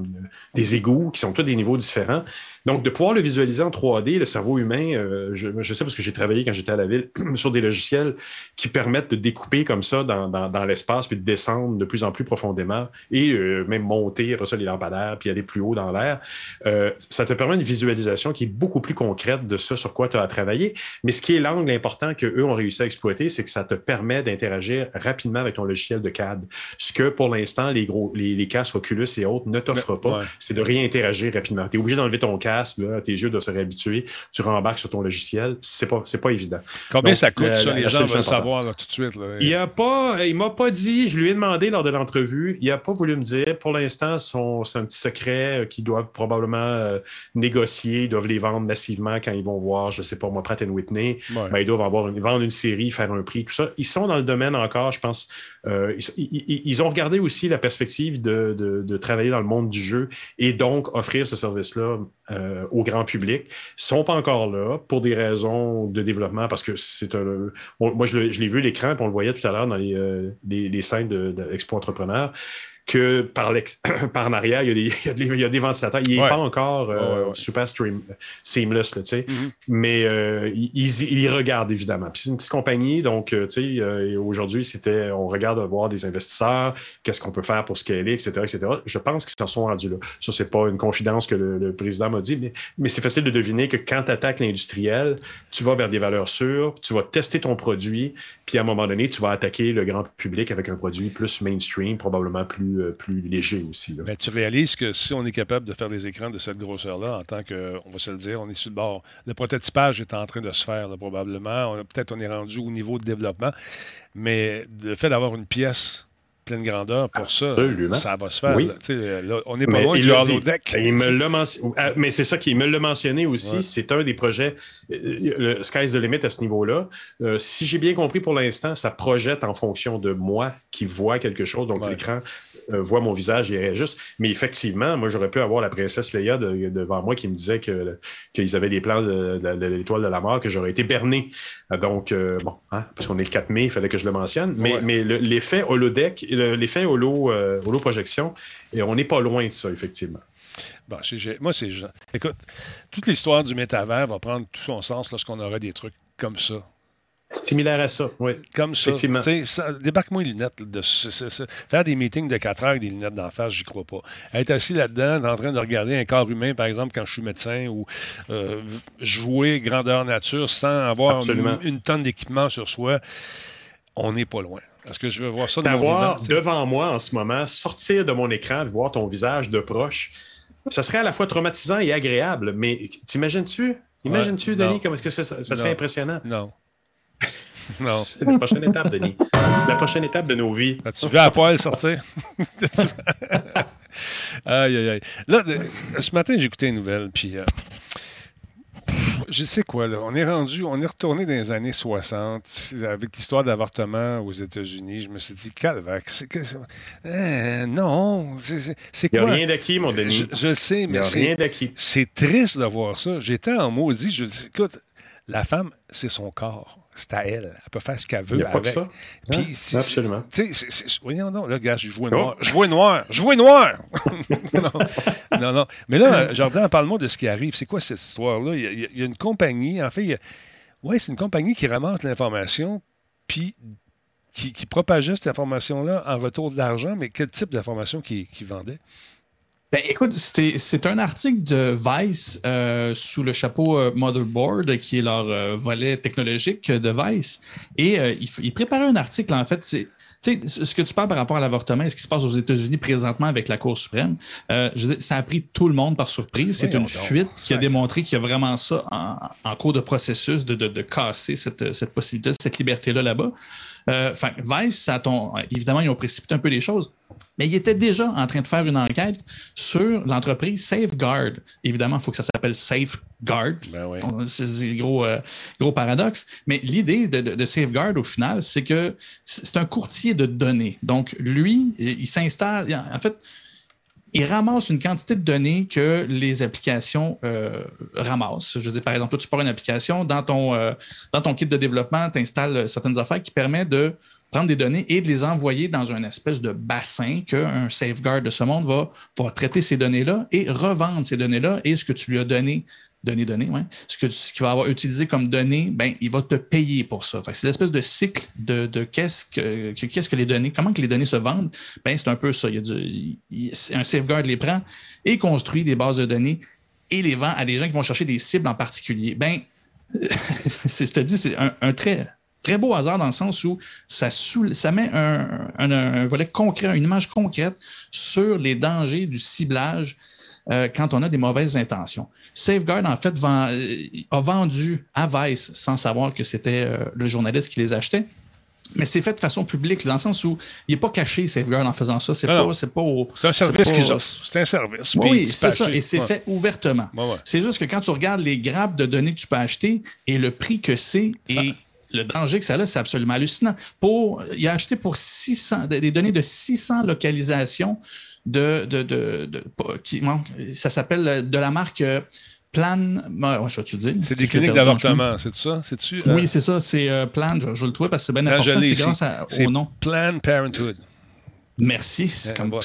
des égouts, qui sont tous des niveaux différents. Donc, de pouvoir le visualiser en 3D, le cerveau humain, euh, je, je, sais parce que j'ai travaillé quand j'étais à la ville [clears throat] sur des logiciels qui permettent de découper comme ça dans, dans, dans l'espace, puis de descendre de plus en plus profondément et euh, même monter après ça les lampadaires, puis aller plus haut dans l'air. Euh, ça te permet une visualisation qui est beaucoup plus concrète de ce sur quoi tu as travaillé. Mais ce qui est l'angle important qu'eux ont réussi à exploiter, c'est que ça te permet d'interagir rapidement avec ton logiciel de CAD. Ce que pour l'instant, les gros les, les casques Oculus et autres ne t'offrent pas, ouais. c'est de réinteragir rapidement. Tu es obligé d'enlever ton casque Tes yeux doivent se réhabituer, tu rembarques sur ton logiciel, c'est pas, c'est pas évident. Combien Donc, ça coûte, ça, les gens veulent savoir là, tout de suite? Là. Il a pas, il m'a pas dit, je lui ai demandé lors de l'entrevue, il a pas voulu me dire. Pour l'instant, c'est un petit secret qu'ils doivent probablement euh, négocier, ils doivent les vendre massivement quand ils vont voir, je sais pas moi, Pratt Whitney. Ouais. Ben, ils doivent avoir une, vendre une série, faire un prix, tout ça. Ils sont dans le domaine encore, je pense. Euh, ils, ils, ils, ont regardé aussi la perspective de, de, de, travailler dans le monde du jeu et donc offrir ce service-là euh, au grand public. Sont pas encore là pour des raisons de développement parce que c'est un. Moi, je l'ai vu l'écran, on le voyait tout à l'heure dans les, euh, les, les, scènes d'Expo de, Entrepreneur que par, [clears throat] par en arrière, il y, a des, [laughs] il, y a des, il y a des ventilateurs. Il n'est ouais. pas encore euh, ouais, ouais, super stream, seamless, là, mm -hmm. mais euh, il, il, il, regarde évidemment. Puis c'est une petite compagnie, donc euh, euh aujourd'hui, c'était on regarde voir des investisseurs, qu'est-ce qu'on peut faire pour scaler, etc., etc. Je pense qu'ils s'en sont rendus là. Ça, c'est pas une confidence que le, le président m'a dit, mais, mais c'est facile de deviner que quand tu attaques l'industriel, tu vas vers des valeurs sûres, tu vas tester ton produit, puis à un moment donné, tu vas attaquer le grand public avec un produit plus mainstream, probablement plus plus léger aussi. Tu réalises que si on est capable de faire des écrans de cette grosseur-là, en tant que, on va se le dire, on est sur le bord. Le prototypage est en train de se faire, là, probablement. Peut-être on est rendu au niveau de développement, mais le fait d'avoir une pièce pleine grandeur pour Absolument. ça, ça va se faire. Oui. Là, là, on n'est pas loin du holodeck. Il me l'a mentionné, ah, mais c'est ça qu'il me l'a mentionné aussi. Ouais. C'est un des projets, euh, le Sky's the limit à ce niveau-là. Euh, si j'ai bien compris pour l'instant, ça projette en fonction de moi qui vois quelque chose. Donc, ouais. l'écran euh, voient mon visage et réagissent. Mais effectivement, moi, j'aurais pu avoir la princesse Leia de- devant moi qui me disait que- qu'ils avaient les plans de, de- de l'étoile de la mort, que j'aurais été berné. Euh, Donc, euh, bon, hein, parce qu'on est le 4 mai, il fallait que je le mentionne. Mais, Ouais. mais le- l'effet holodeck, le- l'effet holo, euh, holo-projection, et on n'est pas loin de ça, effectivement. Bon, moi, c'est. Écoute, toute l'histoire du métavers va prendre tout son sens lorsqu'on aura des trucs comme ça. Similaire à ça, oui. Comme ça. Effectivement. Débarque-moi les lunettes. De, faire des meetings de 4 heures avec des lunettes d'en face, j'y crois pas. Être assis là-dedans, en train de regarder un corps humain, par exemple, quand je suis médecin, ou euh, jouer grandeur nature sans avoir Absolument. une, une tonne d'équipement sur soi, on n'est pas loin. Parce que je veux voir ça de mon D'avoir devant moi en ce moment, sortir de mon écran, de voir ton visage de proche, ça serait à la fois traumatisant et agréable. Mais t'imagines-tu? Imagines-tu, Ouais, Denis, comment est-ce que ça, ça serait Non. impressionnant? Non. [laughs] Non. C'est la prochaine étape, Denis. La prochaine étape de nos vies. Tu veux à poil sortir? [laughs] aïe, aïe, aïe. Là, de- ce matin, j'ai écouté une nouvelle, puis euh, je sais quoi, là. On est rendu, on est retourné dans les années 60 c'est- avec l'histoire d'avortement aux États-Unis. Je me suis dit, que- euh, non, c'est- c'est Il n'y quoi? a rien d'acquis, mon Denis. Je, le sais, mais a c'est- rien d'acquis. c'est triste de voir ça. J'étais en maudit. Je dis, écoute, la femme, c'est son corps. C'est à elle. Elle peut faire ce qu'elle veut Il n'y a pas avec. que ça. Puis, Hein? Absolument. tu sais, voyons donc, là, gars, je jouais Oh. noir. Je jouais noir. Je jouais noir. [laughs] non, non, non. Mais là, Jordan, parle-moi de ce qui arrive. C'est quoi cette histoire-là? Il y, a- il y une compagnie, en fait, a- ouais, c'est une compagnie qui ramasse l'information, puis qui, qui propageait cette information-là en retour de l'argent, mais quel type d'information qui, qui vendait? Ben, écoute, c'est un article de Vice euh, sous le chapeau euh, Motherboard, qui est leur euh, volet technologique de Vice. Et euh, il, f- il préparait un article, en fait. C'est, ce que tu parles par rapport à l'avortement et ce qui se passe aux États-Unis présentement avec la Cour suprême, euh, je ça a pris tout le monde par surprise. C'est une fuite qui a démontré qu'il y a vraiment ça en, en cours de processus de, de- de casser cette, cette possibilité, cette liberté-là là-bas. Euh, Vice, ça évidemment, ils ont précipité un peu les choses, mais ils étaient déjà en train de faire une enquête sur l'entreprise Safeguard. Évidemment, il faut que ça s'appelle Safeguard. Ben oui. C'est c'est gros, euh, gros paradoxe. Mais l'idée de, de- de Safeguard, au final, c'est que c'est un courtier de données. Donc, lui, il s'installe. En fait, il ramasse une quantité de données que les applications euh, ramassent. Je dire, par exemple, toi, tu pars une application, dans ton, euh, kit de développement, tu installes certaines affaires qui permettent de prendre des données et de les envoyer dans un espèce de bassin qu'un safeguard de ce monde va, va traiter ces données-là et revendre ces données-là et ce que tu lui as donné données, données, ouais. Ce que ce qu'il va avoir utilisé comme données, ben, il va te payer pour ça. C'est l'espèce de cycle de, de qu'est-ce que, que- les données, comment que les données se vendent. Ben, c'est un peu ça. Il y a un safeguard les prend et construit des bases de données et les vend à des gens qui vont chercher des cibles en particulier. Ben, [laughs] je te dis, c'est un, un très, très beau hasard dans le sens où ça, ça met un, un- un volet concret, une image concrète sur les dangers du ciblage euh, quand on a des mauvaises intentions. Safeguard, en fait, vend- euh, a vendu à Vice sans savoir que c'était euh, le journaliste qui les achetait. Mais c'est fait de façon publique, dans le sens où il n'est pas caché, Safeguard, en faisant ça. C'est pas, pas au- C'est un service qu'ils offrent. C'est un service. Oui, c'est ça. Et c'est Ouais. fait ouvertement. Ouais, ouais. C'est juste que quand tu regardes les grappes de données que tu peux acheter et le prix que c'est et le danger que ça a, c'est absolument hallucinant. Pour, il a acheté pour 600, des données de 600 localisations de, de, de, qui, non, ça s'appelle euh, de la marque euh, Plan. ouais, je vais te le dire. C'est Si des cliniques d'avortement, c'est ça? C'est-tu? euh, Oui, c'est ça. C'est euh, Plan. Je, le trouver parce que c'est bien important. C'est grâce à- au nom. Planned Parenthood. Merci. C'est comme, pas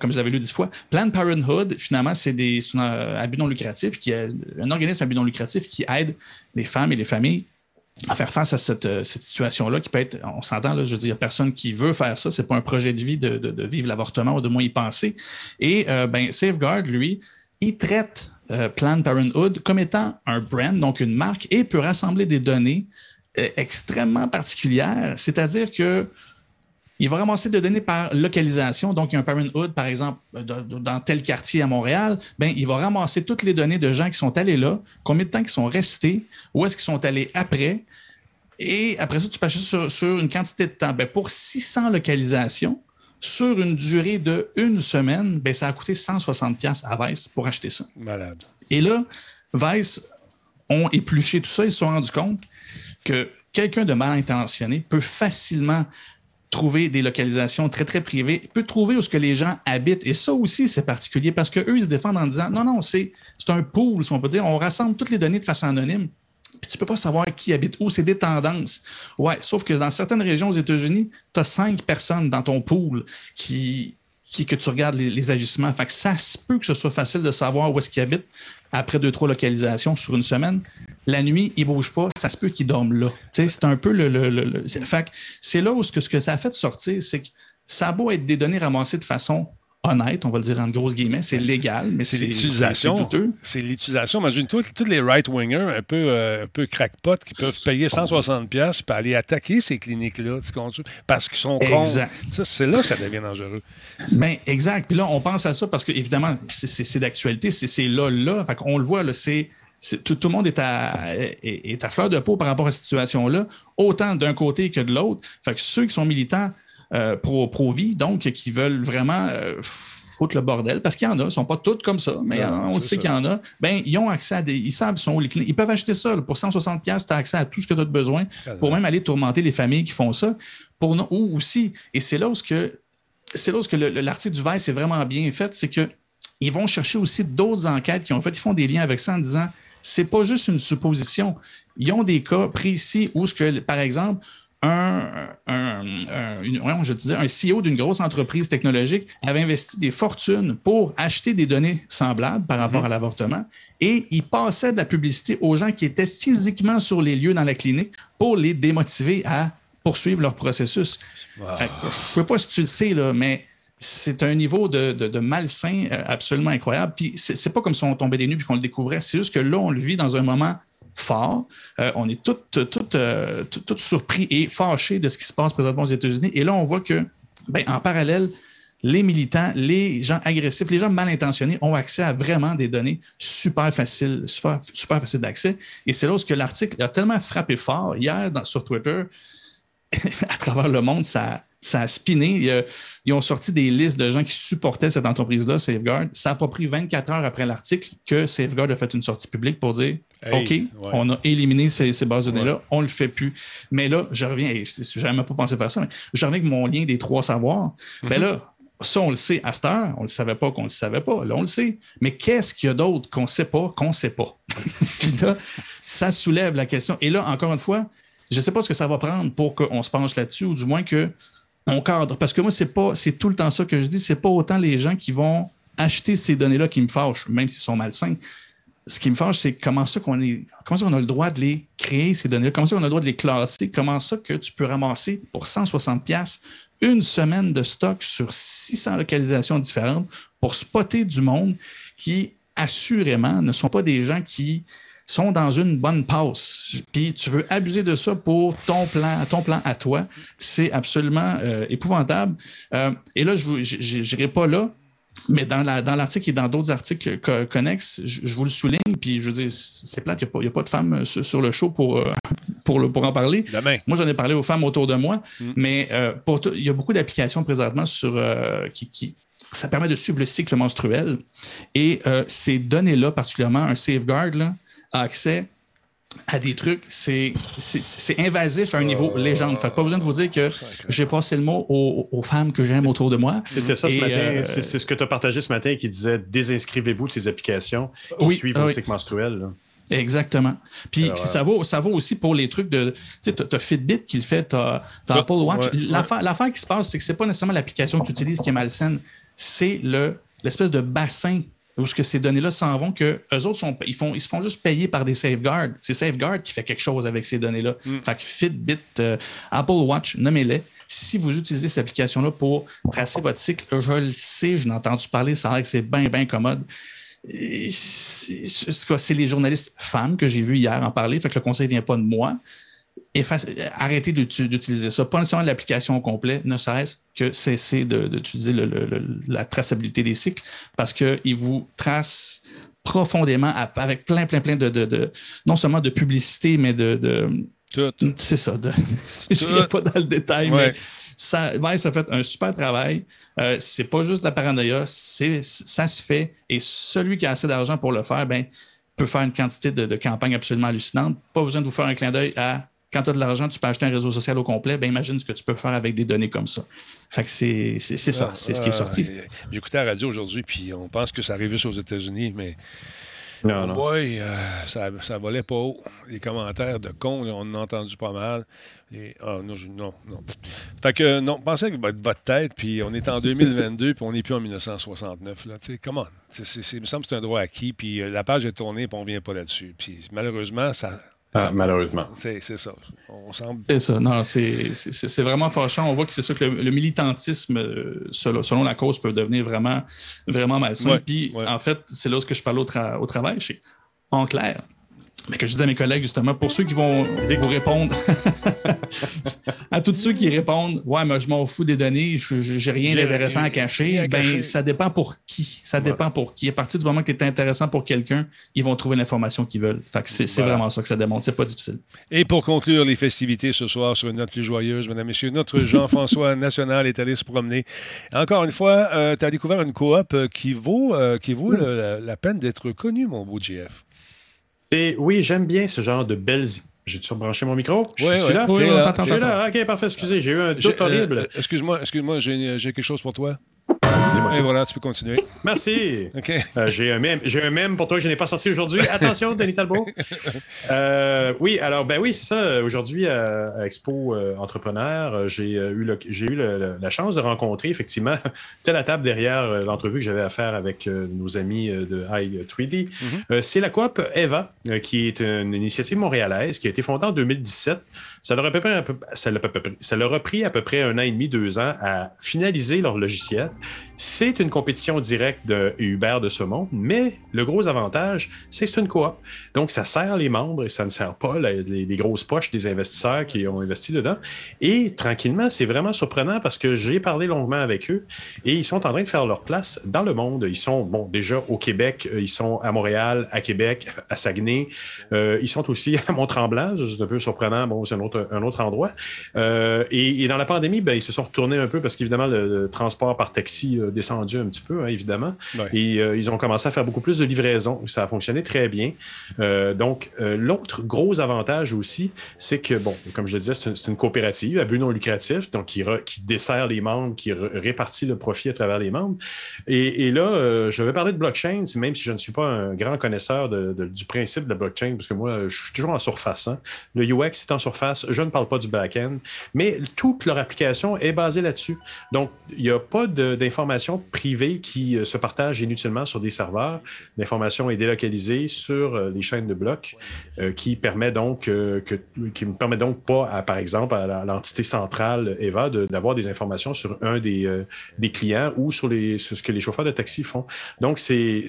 comme je l'avais lu dix fois. Planned Parenthood, finalement, c'est des, un, à but non lucratif, qui est un organisme à but non lucratif qui aide les femmes et les familles à faire face à cette, euh, cette situation-là qui peut être, on s'entend, je veux dire, personne qui veut faire ça. C'est pas un projet de vie de, vivre l'avortement ou de moins y penser. Et euh, ben, Safeguard, lui, il traite euh, Planned Parenthood comme étant un brand, donc une marque, et peut rassembler des données extrêmement particulières. C'est-à-dire que il va ramasser des données par localisation. Donc, il y a un Parenthood, par exemple, de- de- dans tel quartier à Montréal. Ben, il va ramasser toutes les données de gens qui sont allés là, combien de temps ils sont restés, où est-ce qu'ils sont allés après. Et après ça, tu peux acheter sur, sur une quantité de temps. Ben, pour 600 localisations, sur une durée de une semaine, ben, ça a coûté 160$ piastres à Vice pour acheter ça. Malade. Et là, Vice ont épluché tout ça. Ils se sont rendus compte que quelqu'un de mal intentionné peut facilement trouver des localisations très, très privées, peut trouver où ce que les gens habitent. Et ça aussi, c'est particulier parce qu'eux, ils se défendent en disant non, non, c'est un pool, si on peut dire. On rassemble toutes les données de façon anonyme. Puis tu peux pas savoir qui habite où, c'est des tendances. Ouais, sauf que dans certaines régions aux États-Unis, tu as cinq personnes dans ton pool qui, qui que tu regardes les, agissements. Fait que ça se peut que ce soit facile de savoir où est-ce qu'ils habitent après deux, trois localisations sur une semaine. La nuit, ils ne bougent pas, ça se peut qu'ils dorment là. C'est un peu le. le, c'est là où ce que, ce que ça a fait sortir, c'est que ça a beau être des données ramassées de façon honnête, on va le dire en grosses guillemets, c'est légal, mais c'est l'utilisation. C'est l'utilisation. Imagine tous les right-wingers un peu, euh, un peu crackpots qui peuvent payer 160$ pour aller attaquer ces cliniques-là, parce qu'ils sont cons. C'est là que ça devient dangereux. Ben, exact. Puis là, on pense à ça parce que, évidemment, c'est d'actualité, c'est là, là. Fait on le voit, c'est. Tout, tout, le monde est à, est, à, fleur de peau par rapport à cette situation-là, autant d'un côté que de l'autre. Fait que ceux qui sont militants euh, pro-vie, donc qui veulent vraiment euh, foutre le bordel, parce qu'il y en a, ils ne sont pas tous comme ça, mais on sait qu'il y en a, ben, ils ont accès à des. Ils savent sont les clients. Ils peuvent acheter ça. pour 160$, tu as accès à tout ce que tu as besoin pour même aller tourmenter les familles qui font ça. Pour, ou aussi, et c'est là où que, c'est là où l'article du Vice est vraiment bien fait, c'est que ils vont chercher aussi d'autres enquêtes qui ont fait, ils font des liens avec ça en disant c'est pas juste une supposition. Ils ont des cas précis où, ce que, par exemple, un, je disais, un CEO d'une grosse entreprise technologique avait investi des fortunes pour acheter des données semblables par rapport mhm. à l'avortement et il passait de la publicité aux gens qui étaient physiquement sur les lieux dans la clinique pour les démotiver à poursuivre leur processus. je ne sais pas si tu le sais, là, mais c'est un niveau de, malsain euh, absolument incroyable. Puis c'est pas comme si on tombait des nues et qu'on le découvrait. C'est juste que là, on le vit dans un moment fort. Euh, on est tout, euh, surpris et fâchés de ce qui se passe présentement aux États-Unis. Et là, on voit que, ben, en parallèle, les militants, les gens agressifs, les gens mal intentionnés ont accès à vraiment des données super faciles, super, super faciles d'accès. Et c'est là où l'article a tellement frappé fort hier sur Twitter, [laughs] à travers le monde, ça, ça a spiné. Ils ont sorti des listes de gens qui supportaient cette entreprise-là, Safeguard. Ça n'a pas pris 24 heures après l'article que Safeguard a fait une sortie publique pour dire OK, on a éliminé ces, bases de données-là, on ne le fait plus. Mais là, je reviens, je n'avais même pas pensé faire ça, mais je reviens avec mon lien des trois savoirs. Mm Ben là, ça, on le sait à cette heure, on ne le savait pas qu'on ne le savait pas. Là, on le sait. Mais qu'est-ce qu'il y a d'autre qu'on ne sait pas, qu'on ne sait pas? [laughs] Puis là, ça soulève la question. Et là, encore une fois, je ne sais pas ce que ça va prendre pour qu'on se penche là-dessus, ou du moins que on cadre. Parce que moi, c'est pas, c'est tout le temps ça que je dis. C'est pas autant les gens qui vont acheter ces données-là qui me fâchent, même s'ils sont malsains. Ce qui me fâche, c'est comment ça qu'on est, comment a le droit de les créer, ces données-là, comment ça qu'on a le droit de les classer, comment ça que tu peux ramasser pour 160 pièces une semaine de stock sur 600 localisations différentes pour spotter du monde qui, assurément, ne sont pas des gens qui sont dans une bonne passe? Puis tu veux abuser de ça pour ton plan, ton plan à toi. C'est absolument euh, épouvantable. Euh, et là, je n'irai pas là. Mais dans l'article et dans d'autres articles connexes, je, vous le souligne, puis je veux dire, c'est plate, il n'y a, pas de femmes euh, sur, le show pour, [laughs] pour, pour en parler. Moi, j'en ai parlé aux femmes autour de moi, mm. mais il y a beaucoup d'applications présentement sur, qui, qui, ça permet de suivre le cycle menstruel. Et ces données-là, particulièrement un safeguard, là, accès à des trucs, c'est invasif à un niveau légende. Fait pas besoin de vous dire que j'ai passé le mot aux, femmes que j'aime autour de moi. C'était ça ce matin. Euh, c'est ce que tu as partagé ce matin qui disait désinscrivez-vous de ces applications qui oui, suivent le cycle menstruel. Exactement. Puis ça, vaut, ça vaut aussi pour les trucs de. Tu sais, tu as Fitbit qui le fait, tu as, Apple Watch. L'affaire qui se passe, c'est que c'est pas nécessairement l'application que tu utilises qui est malsaine, c'est l'espèce de bassin où ce que ces données-là s'en vont, que eux autres sont, ils, font, ils se font juste payer par des safeguards. C'est Safeguard qui fait quelque chose avec ces données-là. Mm. Fait que Fitbit, euh, Apple Watch, nommez-les. Si vous utilisez cette application-là pour tracer votre cycle, je le sais, je n'ai entendu parler, ça a l'air que c'est bien, bien commode. C'est les journalistes femmes que j'ai vus hier en parler, fait que le conseil ne vient pas de moi arrêter d'utiliser ça. Pas nécessairement l'application au complet, ne serait-ce que cesser d'utiliser la traçabilité des cycles parce qu'il vous trace profondément avec plein, plein, plein de, non seulement de publicité, mais de. C'est ça. [laughs] Je ne pas dans le détail, mais ça, Vice a fait un super travail. Euh, c'est pas juste de la paranoïa, ça se fait. Et celui qui a assez d'argent pour le faire, ben, peut faire une quantité de, de campagnes absolument hallucinantes. Pas besoin de vous faire un clin d'œil à quand tu as de l'argent, tu peux acheter un réseau social au complet, ben imagine ce que tu peux faire avec des données comme ça. Fait que c'est ça, c'est ce qui est sorti. J'écoutais la radio aujourd'hui, puis on pense que ça arrive juste aux États-Unis, mais. Non, non. Boy, euh, ça, ça volait pas haut. Les commentaires de cons, on en a entendu pas mal. Et, ah, non, je- non, non. Fait que, non, pensez avec votre, votre tête, puis on est en [laughs] 2022, puis on n'est plus en 1969. Là, tu sais, comment? Il me semble que c'est un droit acquis, puis euh, la page est tournée, puis on ne vient pas là-dessus. Puis malheureusement, ça. Ah, ça- malheureusement. C'est ça. On semble. C'est ça, non, c'est- c'est c'est vraiment fâchant. On voit que c'est ça que le, le militantisme, euh, selon, selon la cause, peut devenir vraiment, vraiment malsain. Ouais, Puis, en fait, c'est là où ce que je parle au, tra- au travail, c'est en clair. Mais que je dis à mes collègues, justement, pour ceux qui vont vous répondre, [laughs] à tous ceux qui répondent, ouais, mais je m'en fous des données, je j'ai rien d'intéressant à cacher, à ben, cacher. ça dépend pour qui. Ça dépend pour qui. À partir du moment que tu es intéressant pour quelqu'un, ils vont trouver l'information qu'ils veulent. Fait que c'est Voilà. vraiment ça que ça démontre. C'est pas difficile. Et pour conclure les festivités ce soir sur une note plus joyeuse, mesdames messieurs, notre Jean-François [laughs] National est allé se promener. Encore une fois, tu as découvert une coop euh, qui vaut, euh, qui vaut le- la, la peine d'être connue, mon beau GF. Et oui, j'aime bien ce genre de belles. J'ai surbranché mon micro? Je Ouais, suis ouais. là? Oui, on là? là. Ok, parfait. Excusez, j'ai eu un doute horrible. euh, excuse-moi, excuse-moi, j'ai j'ai quelque chose pour toi. Et voilà, tu peux continuer. Merci. OK. Euh, j'ai un mème, j'ai un mème pour toi que je n'ai pas sorti aujourd'hui. [laughs] Attention, Denis Talbot. Euh, oui, alors ben oui, c'est ça. Aujourd'hui à, à Expo euh, Entrepreneur, j'ai euh, eu, le- j'ai eu le- le- la chance de rencontrer effectivement. [laughs] C'était la table derrière euh, l'entrevue que j'avais à faire avec euh, nos amis euh, de High 3D. Euh, c'est la coop Eva, euh, qui est une initiative montréalaise qui a été fondée en 2017. Ça leur, a pris à peu près un an et demi, deux ans à finaliser leur logiciel. C'est une compétition directe de Uber de ce monde, mais le gros avantage, c'est que c'est une coop. Donc, ça sert les membres et ça ne sert pas les, grosses poches des investisseurs qui ont investi dedans. Et tranquillement, c'est vraiment surprenant parce que j'ai parlé longuement avec eux et ils sont en train de faire leur place dans le monde. Ils sont, bon, déjà au Québec, euh, ils sont à Montréal, à Québec, à Saguenay. Euh, ils sont aussi à Mont-Tremblant, c'est un peu surprenant. Bon, c'est un autre endroit. Euh, et, et dans la pandémie, ben, ils se sont retournés un peu parce qu'évidemment, le, le transport par taxi a descendu un petit peu, hein, évidemment. Ouais. Et euh, ils ont commencé à faire beaucoup plus de livraisons. Ça a fonctionné très bien. Euh, donc, l'autre gros avantage aussi, c'est que, bon, comme je le disais, c'est une, coopérative à but non lucratif, donc qui, re- qui dessert les membres, qui répartit le profit à travers les membres. Et, et là, je vais parler de blockchain, même si je ne suis pas un grand connaisseur de- de- du principe de la blockchain, parce que moi, je suis toujours en surface. hein. Le UX est en surface, je ne parle pas du back-end, mais toute leur application est basée là-dessus. Donc, il n'y a pas d'informations privées qui euh, se partagent inutilement sur des serveurs. L'information est délocalisée sur euh, les chaînes de blocs, euh, qui permet ne permet donc pas, à, par exemple, à l'entité centrale Eva d'avoir des informations sur un des, des clients ou sur, ce que les chauffeurs de taxi font. Donc, c'est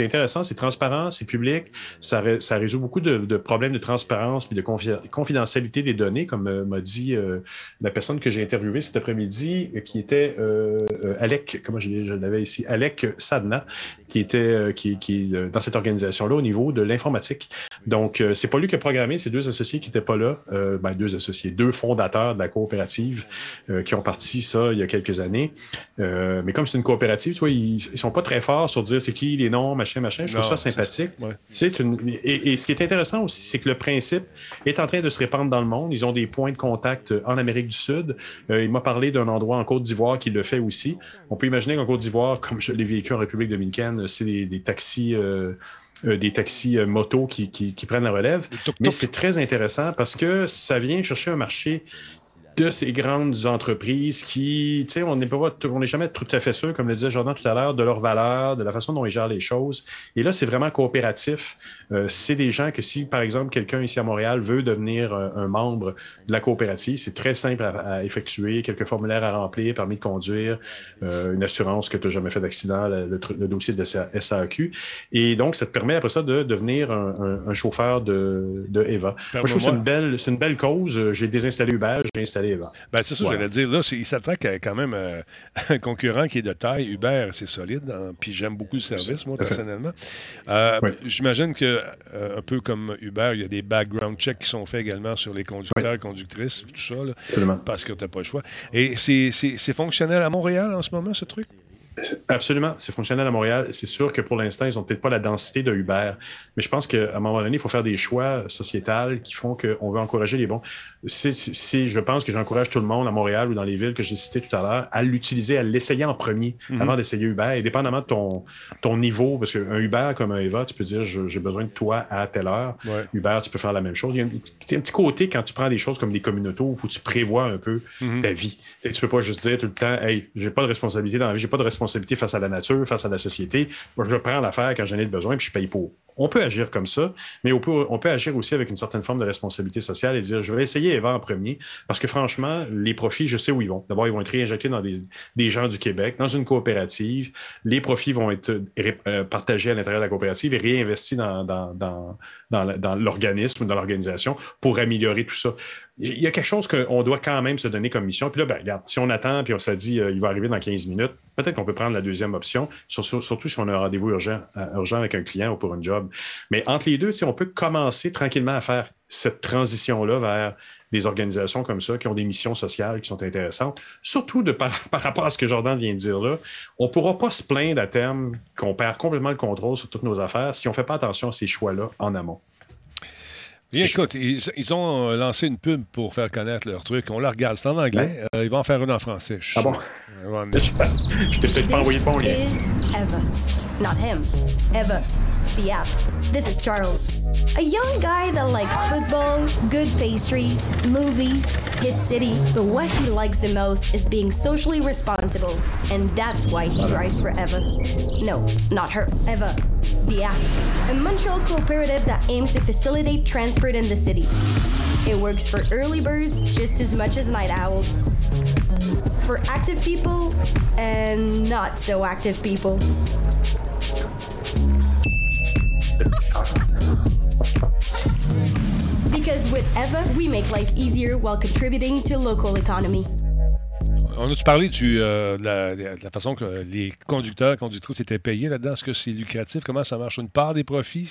intéressant, c'est transparent, c'est public, ça, ré- ça résout beaucoup de, problèmes de transparence et de confi- confidentialité des données, comme euh, m'a dit euh, la personne que j'ai interviewée cet après-midi, euh, qui était Alec, comment je, l'avais ici, Alec Sadna, qui était qui, qui dans cette organisation-là au niveau de l'informatique. Donc, euh, c'est pas lui qui a programmé, c'est deux associés qui n'étaient pas là, euh, ben, deux associés, deux fondateurs de la coopérative euh, qui ont parti ça il y a quelques années. Euh, mais comme c'est une coopérative, tu vois, ils, ils sont pas très forts sur dire c'est qui les noms, machin, machin. Je trouve Non, ça sympathique. c'est- ouais. C'est une et, et ce qui est intéressant aussi, c'est que le principe est en train de se répandre dans le monde. Ils ont des points de contact euh, en Amérique du Sud. Euh, il m'a parlé d'un endroit en Côte d'Ivoire qui le fait aussi. On peut imaginer qu'en Côte d'Ivoire, comme je l'ai vécu en République dominicaine, c'est des, des taxis. Euh, des taxis euh, motos qui, qui- qui prennent la relève. Mais c'est très intéressant parce que ça vient chercher un marché de ces grandes entreprises qui, tu sais, on n'est pas, on n'est jamais tout à fait sûr, comme le disait Jordan tout à l'heure, de leur valeur, de la façon dont ils gèrent les choses. Et là, c'est vraiment coopératif. Euh, c'est des gens que si, par exemple, quelqu'un ici à Montréal veut devenir un, un membre de la coopérative, c'est très simple à, à effectuer, quelques formulaires à remplir, permis de conduire, euh, une assurance que tu n'as jamais fait d'accident, le, le dossier de SA SAQ. Et donc, ça te permet après ça de devenir un, un- un chauffeur de, de Eva. Moi, je trouve que c'est une belle, c'est une belle cause. Euh, J'ai désinstallé Uber, j'ai installé Eva. Ben, c'est ça que j'allais dire. Là, il s'attaque à quand même euh, [laughs] un concurrent qui est de taille. Uber, c'est solide. hein, puis j'aime beaucoup le service, moi, à personnellement. Euh, Oui. J'imagine que, euh, un peu comme Uber, il y a des background checks qui sont faits également sur les conducteurs et conductrices, tout ça, là, Absolument. parce que tu n'as pas le choix. Et c'est fonctionnel à Montréal en ce moment, ce truc? Absolument, c'est fonctionnel à Montréal. C'est sûr que pour l'instant, ils n'ont peut-être pas la densité de Uber, mais je pense qu'à un moment donné, il faut faire des choix sociétals qui font qu'on veut encourager les bons. Si, si, je pense que j'encourage tout le monde à Montréal ou dans les villes que j'ai citées tout à l'heure à l'utiliser, à l'essayer en premier Mhm. avant d'essayer Uber, et dépendamment de ton, ton niveau, parce qu'un Uber comme un Eva, tu peux dire je- j'ai besoin de toi à telle heure. Ouais. Uber, tu peux faire la même chose. Il y a un, petit côté quand tu prends des choses comme des communautés où tu prévois un peu Mhm. ta vie. Tu tu peux pas juste dire tout le temps, hey, j'ai pas de responsabilité dans la vie, j'ai pas de responsabilité face à la nature, face à la société. Moi, je prends l'affaire quand j'en ai besoin puis je paye pour. On peut agir comme ça, mais on peut, agir aussi avec une certaine forme de responsabilité sociale et dire, je vais essayer Eva en premier, parce que franchement, les profits, je sais où ils vont. D'abord, ils vont être réinjectés dans des, des gens du Québec, dans une coopérative. Les profits vont être euh, partagés à l'intérieur de la coopérative et réinvestis dans, dans, l'organisme, dans l'organisation pour améliorer tout ça. Il y a quelque chose qu'on doit quand même se donner comme mission. Puis là, ben, regarde, si on attend, puis on se dit, euh, il va arriver dans 15 minutes, peut-être qu'on peut prendre la deuxième option, sur- sur- surtout si on a un rendez-vous urgent, euh, urgent avec un client ou pour un job. Mais entre les deux, sais, on peut commencer tranquillement à faire cette transition-là vers des organisations comme ça qui ont des missions sociales qui sont intéressantes. Surtout de par, [laughs] par rapport à ce que Jordan vient de dire là, on ne pourra pas se plaindre à terme qu'on perd complètement le contrôle sur toutes nos affaires si on ne fait pas attention à ces choix-là en amont. Bien, écoute, ils, ils ont euh, lancé une pub pour faire connaître leur truc. On la regarde. C'est en anglais. Euh, ils vont en faire une en français. je Ah bon? Sûr. Ils vont en- Je t'ai peut-être pas envoyé le bon lien. is Eva. Not him. Eva. The app. This is Charles. A young guy that likes football, good pastries, movies, his city, but what he likes the most is being socially responsible. And that's why he drives for Eva. No, not her. Eva. The app. A Montreal cooperative that aims to facilitate transport in the city. It works for early birds just as much as night owls. For active people and not so active people. Because with Eva, we make life easier while contributing to local economy. On a-tu parlé euh, de, la, façon que les conducteurs, conductrices étaient payés là-dedans? Est-ce que c'est lucratif? Comment ça marche? Une part des profits?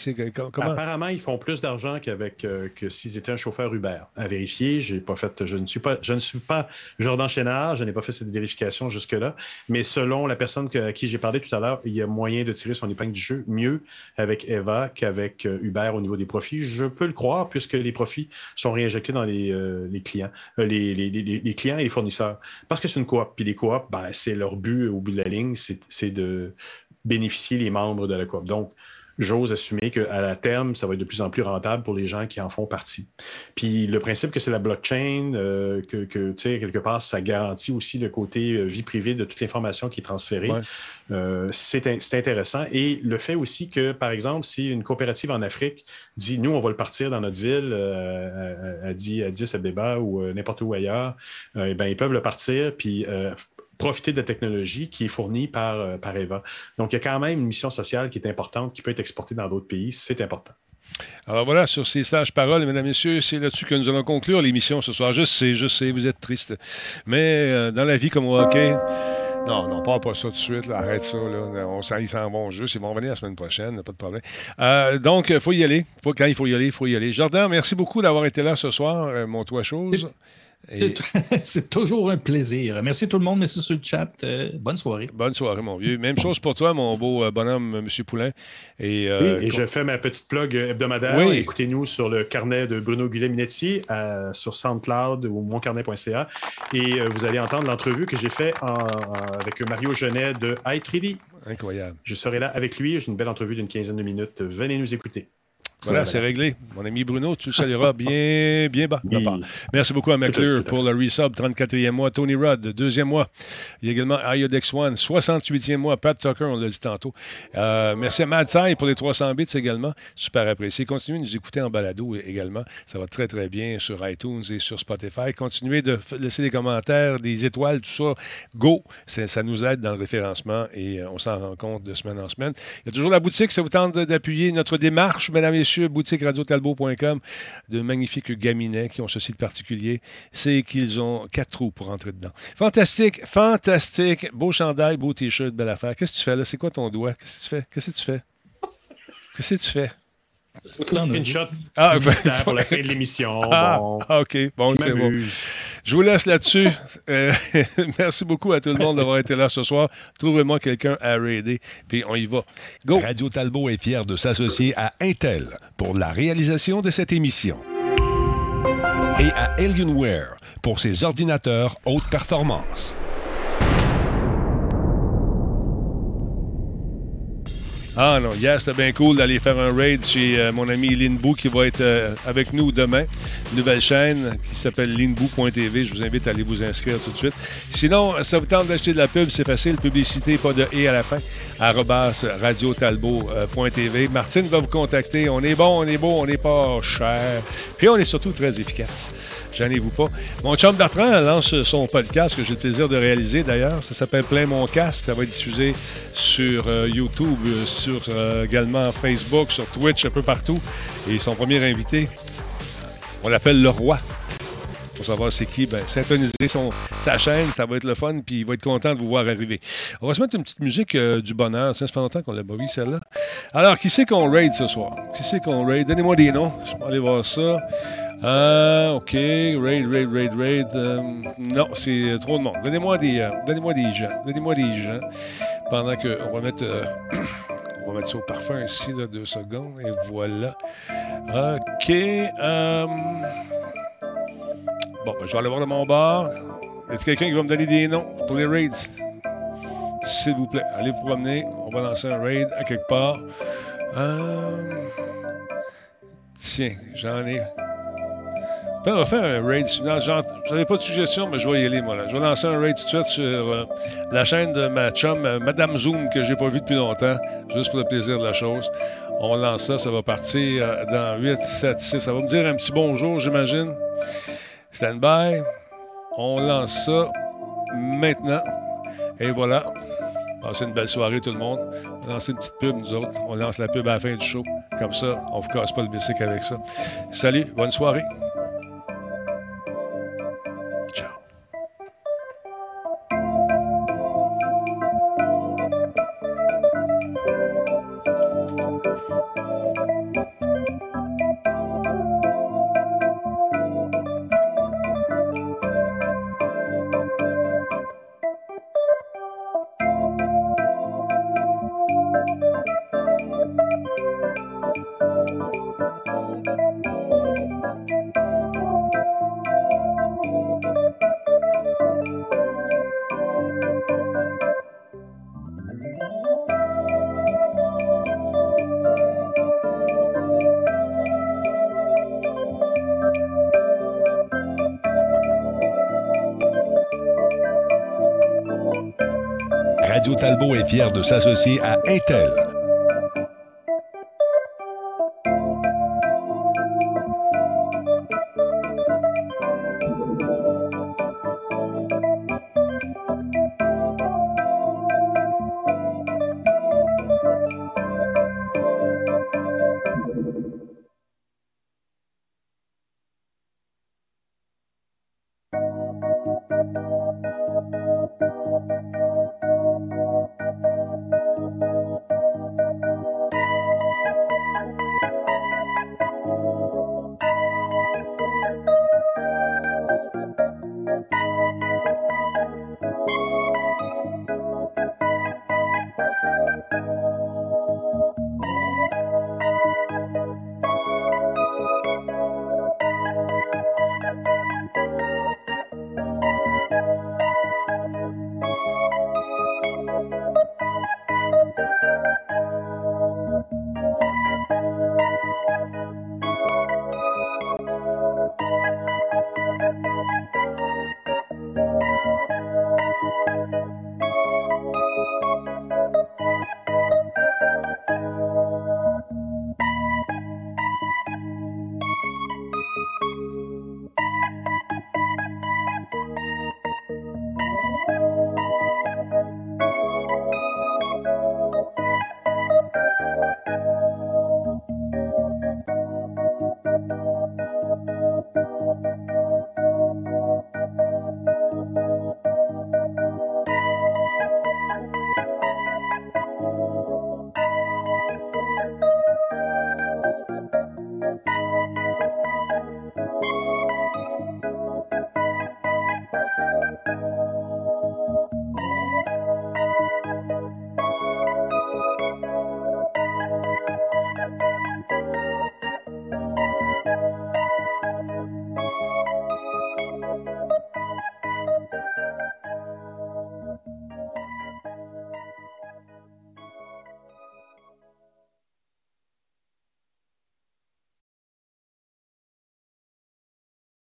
Apparemment, ils font plus d'argent qu'avec euh, que s'ils étaient un chauffeur Uber. À vérifier, j'ai pas fait, je ne suis pas, je ne suis pas Jordan Chénard, je n'ai pas fait cette vérification jusque-là. Mais selon la personne à qui j'ai parlé tout à l'heure, il y a moyen de tirer son épingle du jeu mieux avec Eva qu'avec euh, Uber au niveau des profits. Je peux le croire puisque les profits sont réinjectés dans les, clients, les clients et les fournisseurs. Parce que une coop. Puis les coops, ben, c'est leur but au bout de la ligne, c'est c'est de bénéficier les membres de la coop. Donc, j'ose assumer qu'à la terme, ça va être de plus en plus rentable pour les gens qui en font partie. Puis le principe que c'est la blockchain, euh, que, que, tu sais, quelque part, ça garantit aussi le côté euh, vie privée de toute l'information qui est transférée. Ouais. Euh, c'est in- c'est intéressant. Et le fait aussi que, par exemple, si une coopérative en Afrique dit, nous, on va le partir dans notre ville, euh, à, à, 10 à 10 Abeba ou euh, n'importe où ailleurs, eh ben, ils peuvent le partir, puis profiter de la technologie qui est fournie par, euh, par Eva. Donc, il y a quand même une mission sociale qui est importante, qui peut être exportée dans d'autres pays. C'est important. Alors voilà, sur ces sages paroles, mesdames, messieurs, c'est là-dessus que nous allons conclure l'émission ce soir. Je sais, je sais, vous êtes tristes. Mais euh, dans la vie comme au hockey, non, non, pas, pas ça tout de suite. là, arrête ça. Là. On s'en, ils s'en vont juste. Ils vont revenir la semaine prochaine, pas de problème. Euh, donc, il faut y aller. Faut, quand il faut y aller, il faut y aller. Jordan, merci beaucoup d'avoir été là ce soir, euh, mon toit chose. Et- [laughs] C'est- toujours un plaisir. Merci tout le monde. Merci sur le chat. Euh, bonne soirée. Bonne soirée, mon vieux. Même chose pour toi, mon beau euh, bonhomme, M. Poulain. Et, euh, Oui, et je fais ma petite plug hebdomadaire. Oui. Écoutez-nous sur le carnet de Bruno Guillet-Minetti euh, sur SoundCloud ou moncarnet.ca. Et euh, vous allez entendre l'entrevue que j'ai faite en- en- avec Mario Genet de i3D. Incroyable. Je serai là avec lui. J'ai une belle entrevue d'une quinzaine de minutes. Venez nous écouter. Voilà, c'est réglé. Mon ami Bruno, tu le salueras [laughs] bien, bien bas. Oui. Merci beaucoup à McClure pour le resub, 34e mois. Tony Rudd, deuxième mois. Il y a également Iodex One, 68e mois. Pat Tucker, on l'a dit tantôt. Euh, merci à Mad pour les 300 bits également. Super apprécié. Continuez de nous écouter en balado également. Ça va très, très bien sur iTunes et sur Spotify. Continuez de laisser des commentaires, des étoiles, tout ça. Go! Ça nous aide dans le référencement et euh, on s'en rend compte de semaine en semaine. Il y a toujours la boutique. Ça vous tente d'appuyer notre démarche, mesdames et messieurs, boutique radiotalbot.com. De magnifiques gaminets qui ont ceci de particulier, c'est qu'ils ont quatre trous pour entrer dedans. Fantastique, fantastique. Beau chandail, beau t-shirt, belle affaire. Qu'est-ce que tu fais là? C'est quoi ton doigt? Qu'est-ce que tu fais? Qu'est-ce que tu fais? Qu'est-ce que tu fais? Screenshot Ah, [laughs] pour la fin de l'émission. Ah, Bon. ah, OK. Bon, c'est bon. Je vous laisse là-dessus. Euh, [laughs] merci beaucoup à tout le monde d'avoir été là ce soir. Trouvez-moi quelqu'un à raider, puis on y va. Go! Radio Talbot est fier de s'associer à Intel pour la réalisation de cette émission. Et à Alienware pour ses ordinateurs haute performance. Ah non, hier c'était bien cool d'aller faire un raid chez euh, mon ami Linbou qui va être euh, avec nous demain. Nouvelle chaîne qui s'appelle linbou.tv. Je vous invite à aller vous inscrire tout de suite. Sinon, ça vous tente d'acheter de la pub, c'est facile. Publicité, pas de et à la fin. Arrobas radiotalbot.tv. Martine va vous contacter. On est bon, on est beau, on n'est pas cher. Puis on est surtout très efficace. Gênez-vous pas. Mon chum Bertrand lance son podcast que j'ai le plaisir de réaliser d'ailleurs. Ça s'appelle Plein mon casque. Ça va être diffusé sur euh, YouTube, euh, sur euh, également Facebook, sur Twitch, un peu partout. Et son premier invité, on l'appelle le roi. Pour savoir c'est qui, ben, son, sa chaîne, ça va être le fun, puis il va être content de vous voir arriver. On va se mettre une petite musique du bonheur. Ça fait longtemps qu'on l'a pas vu, celle-là. Alors, qui c'est qu'on raid ce soir? Qui c'est qu'on raid? Donnez-moi des noms. Je vais aller voir ça. Ah, OK. Raid, raid, raid, raid. Euh, non, c'est trop de monde. Donnez-moi des, euh, donnez-moi des gens. Donnez-moi des gens. Pendant que on va mettre, euh, [coughs] on va mettre ça au parfum ici, là, deux secondes. Et voilà. OK. Bon, ben, je vais aller voir de mon bar. Est-ce quelqu'un qui va me donner des noms pour les raids? S'il vous plaît, allez vous promener. On va lancer un raid à quelque part. Tiens, j'en ai. On va faire un raid. je n'avais pas de suggestion, mais je vais y aller, moi. Je vais lancer un raid tout de suite sur euh, la chaîne de ma chum, euh, Madame Zoom, que j'ai pas vue depuis longtemps, juste pour le plaisir de la chose. On lance ça, ça va partir euh, dans 8, 7, 6. Ça va me dire un petit bonjour, j'imagine. Stand by. On lance ça maintenant. Et voilà. Passez une belle soirée, tout le monde. On lance une petite pub, nous autres. On lance la pub à la fin du show. Comme ça, on ne vous casse pas le bicycle avec ça. Salut, bonne soirée. Talbot est fier de s'associer à Intel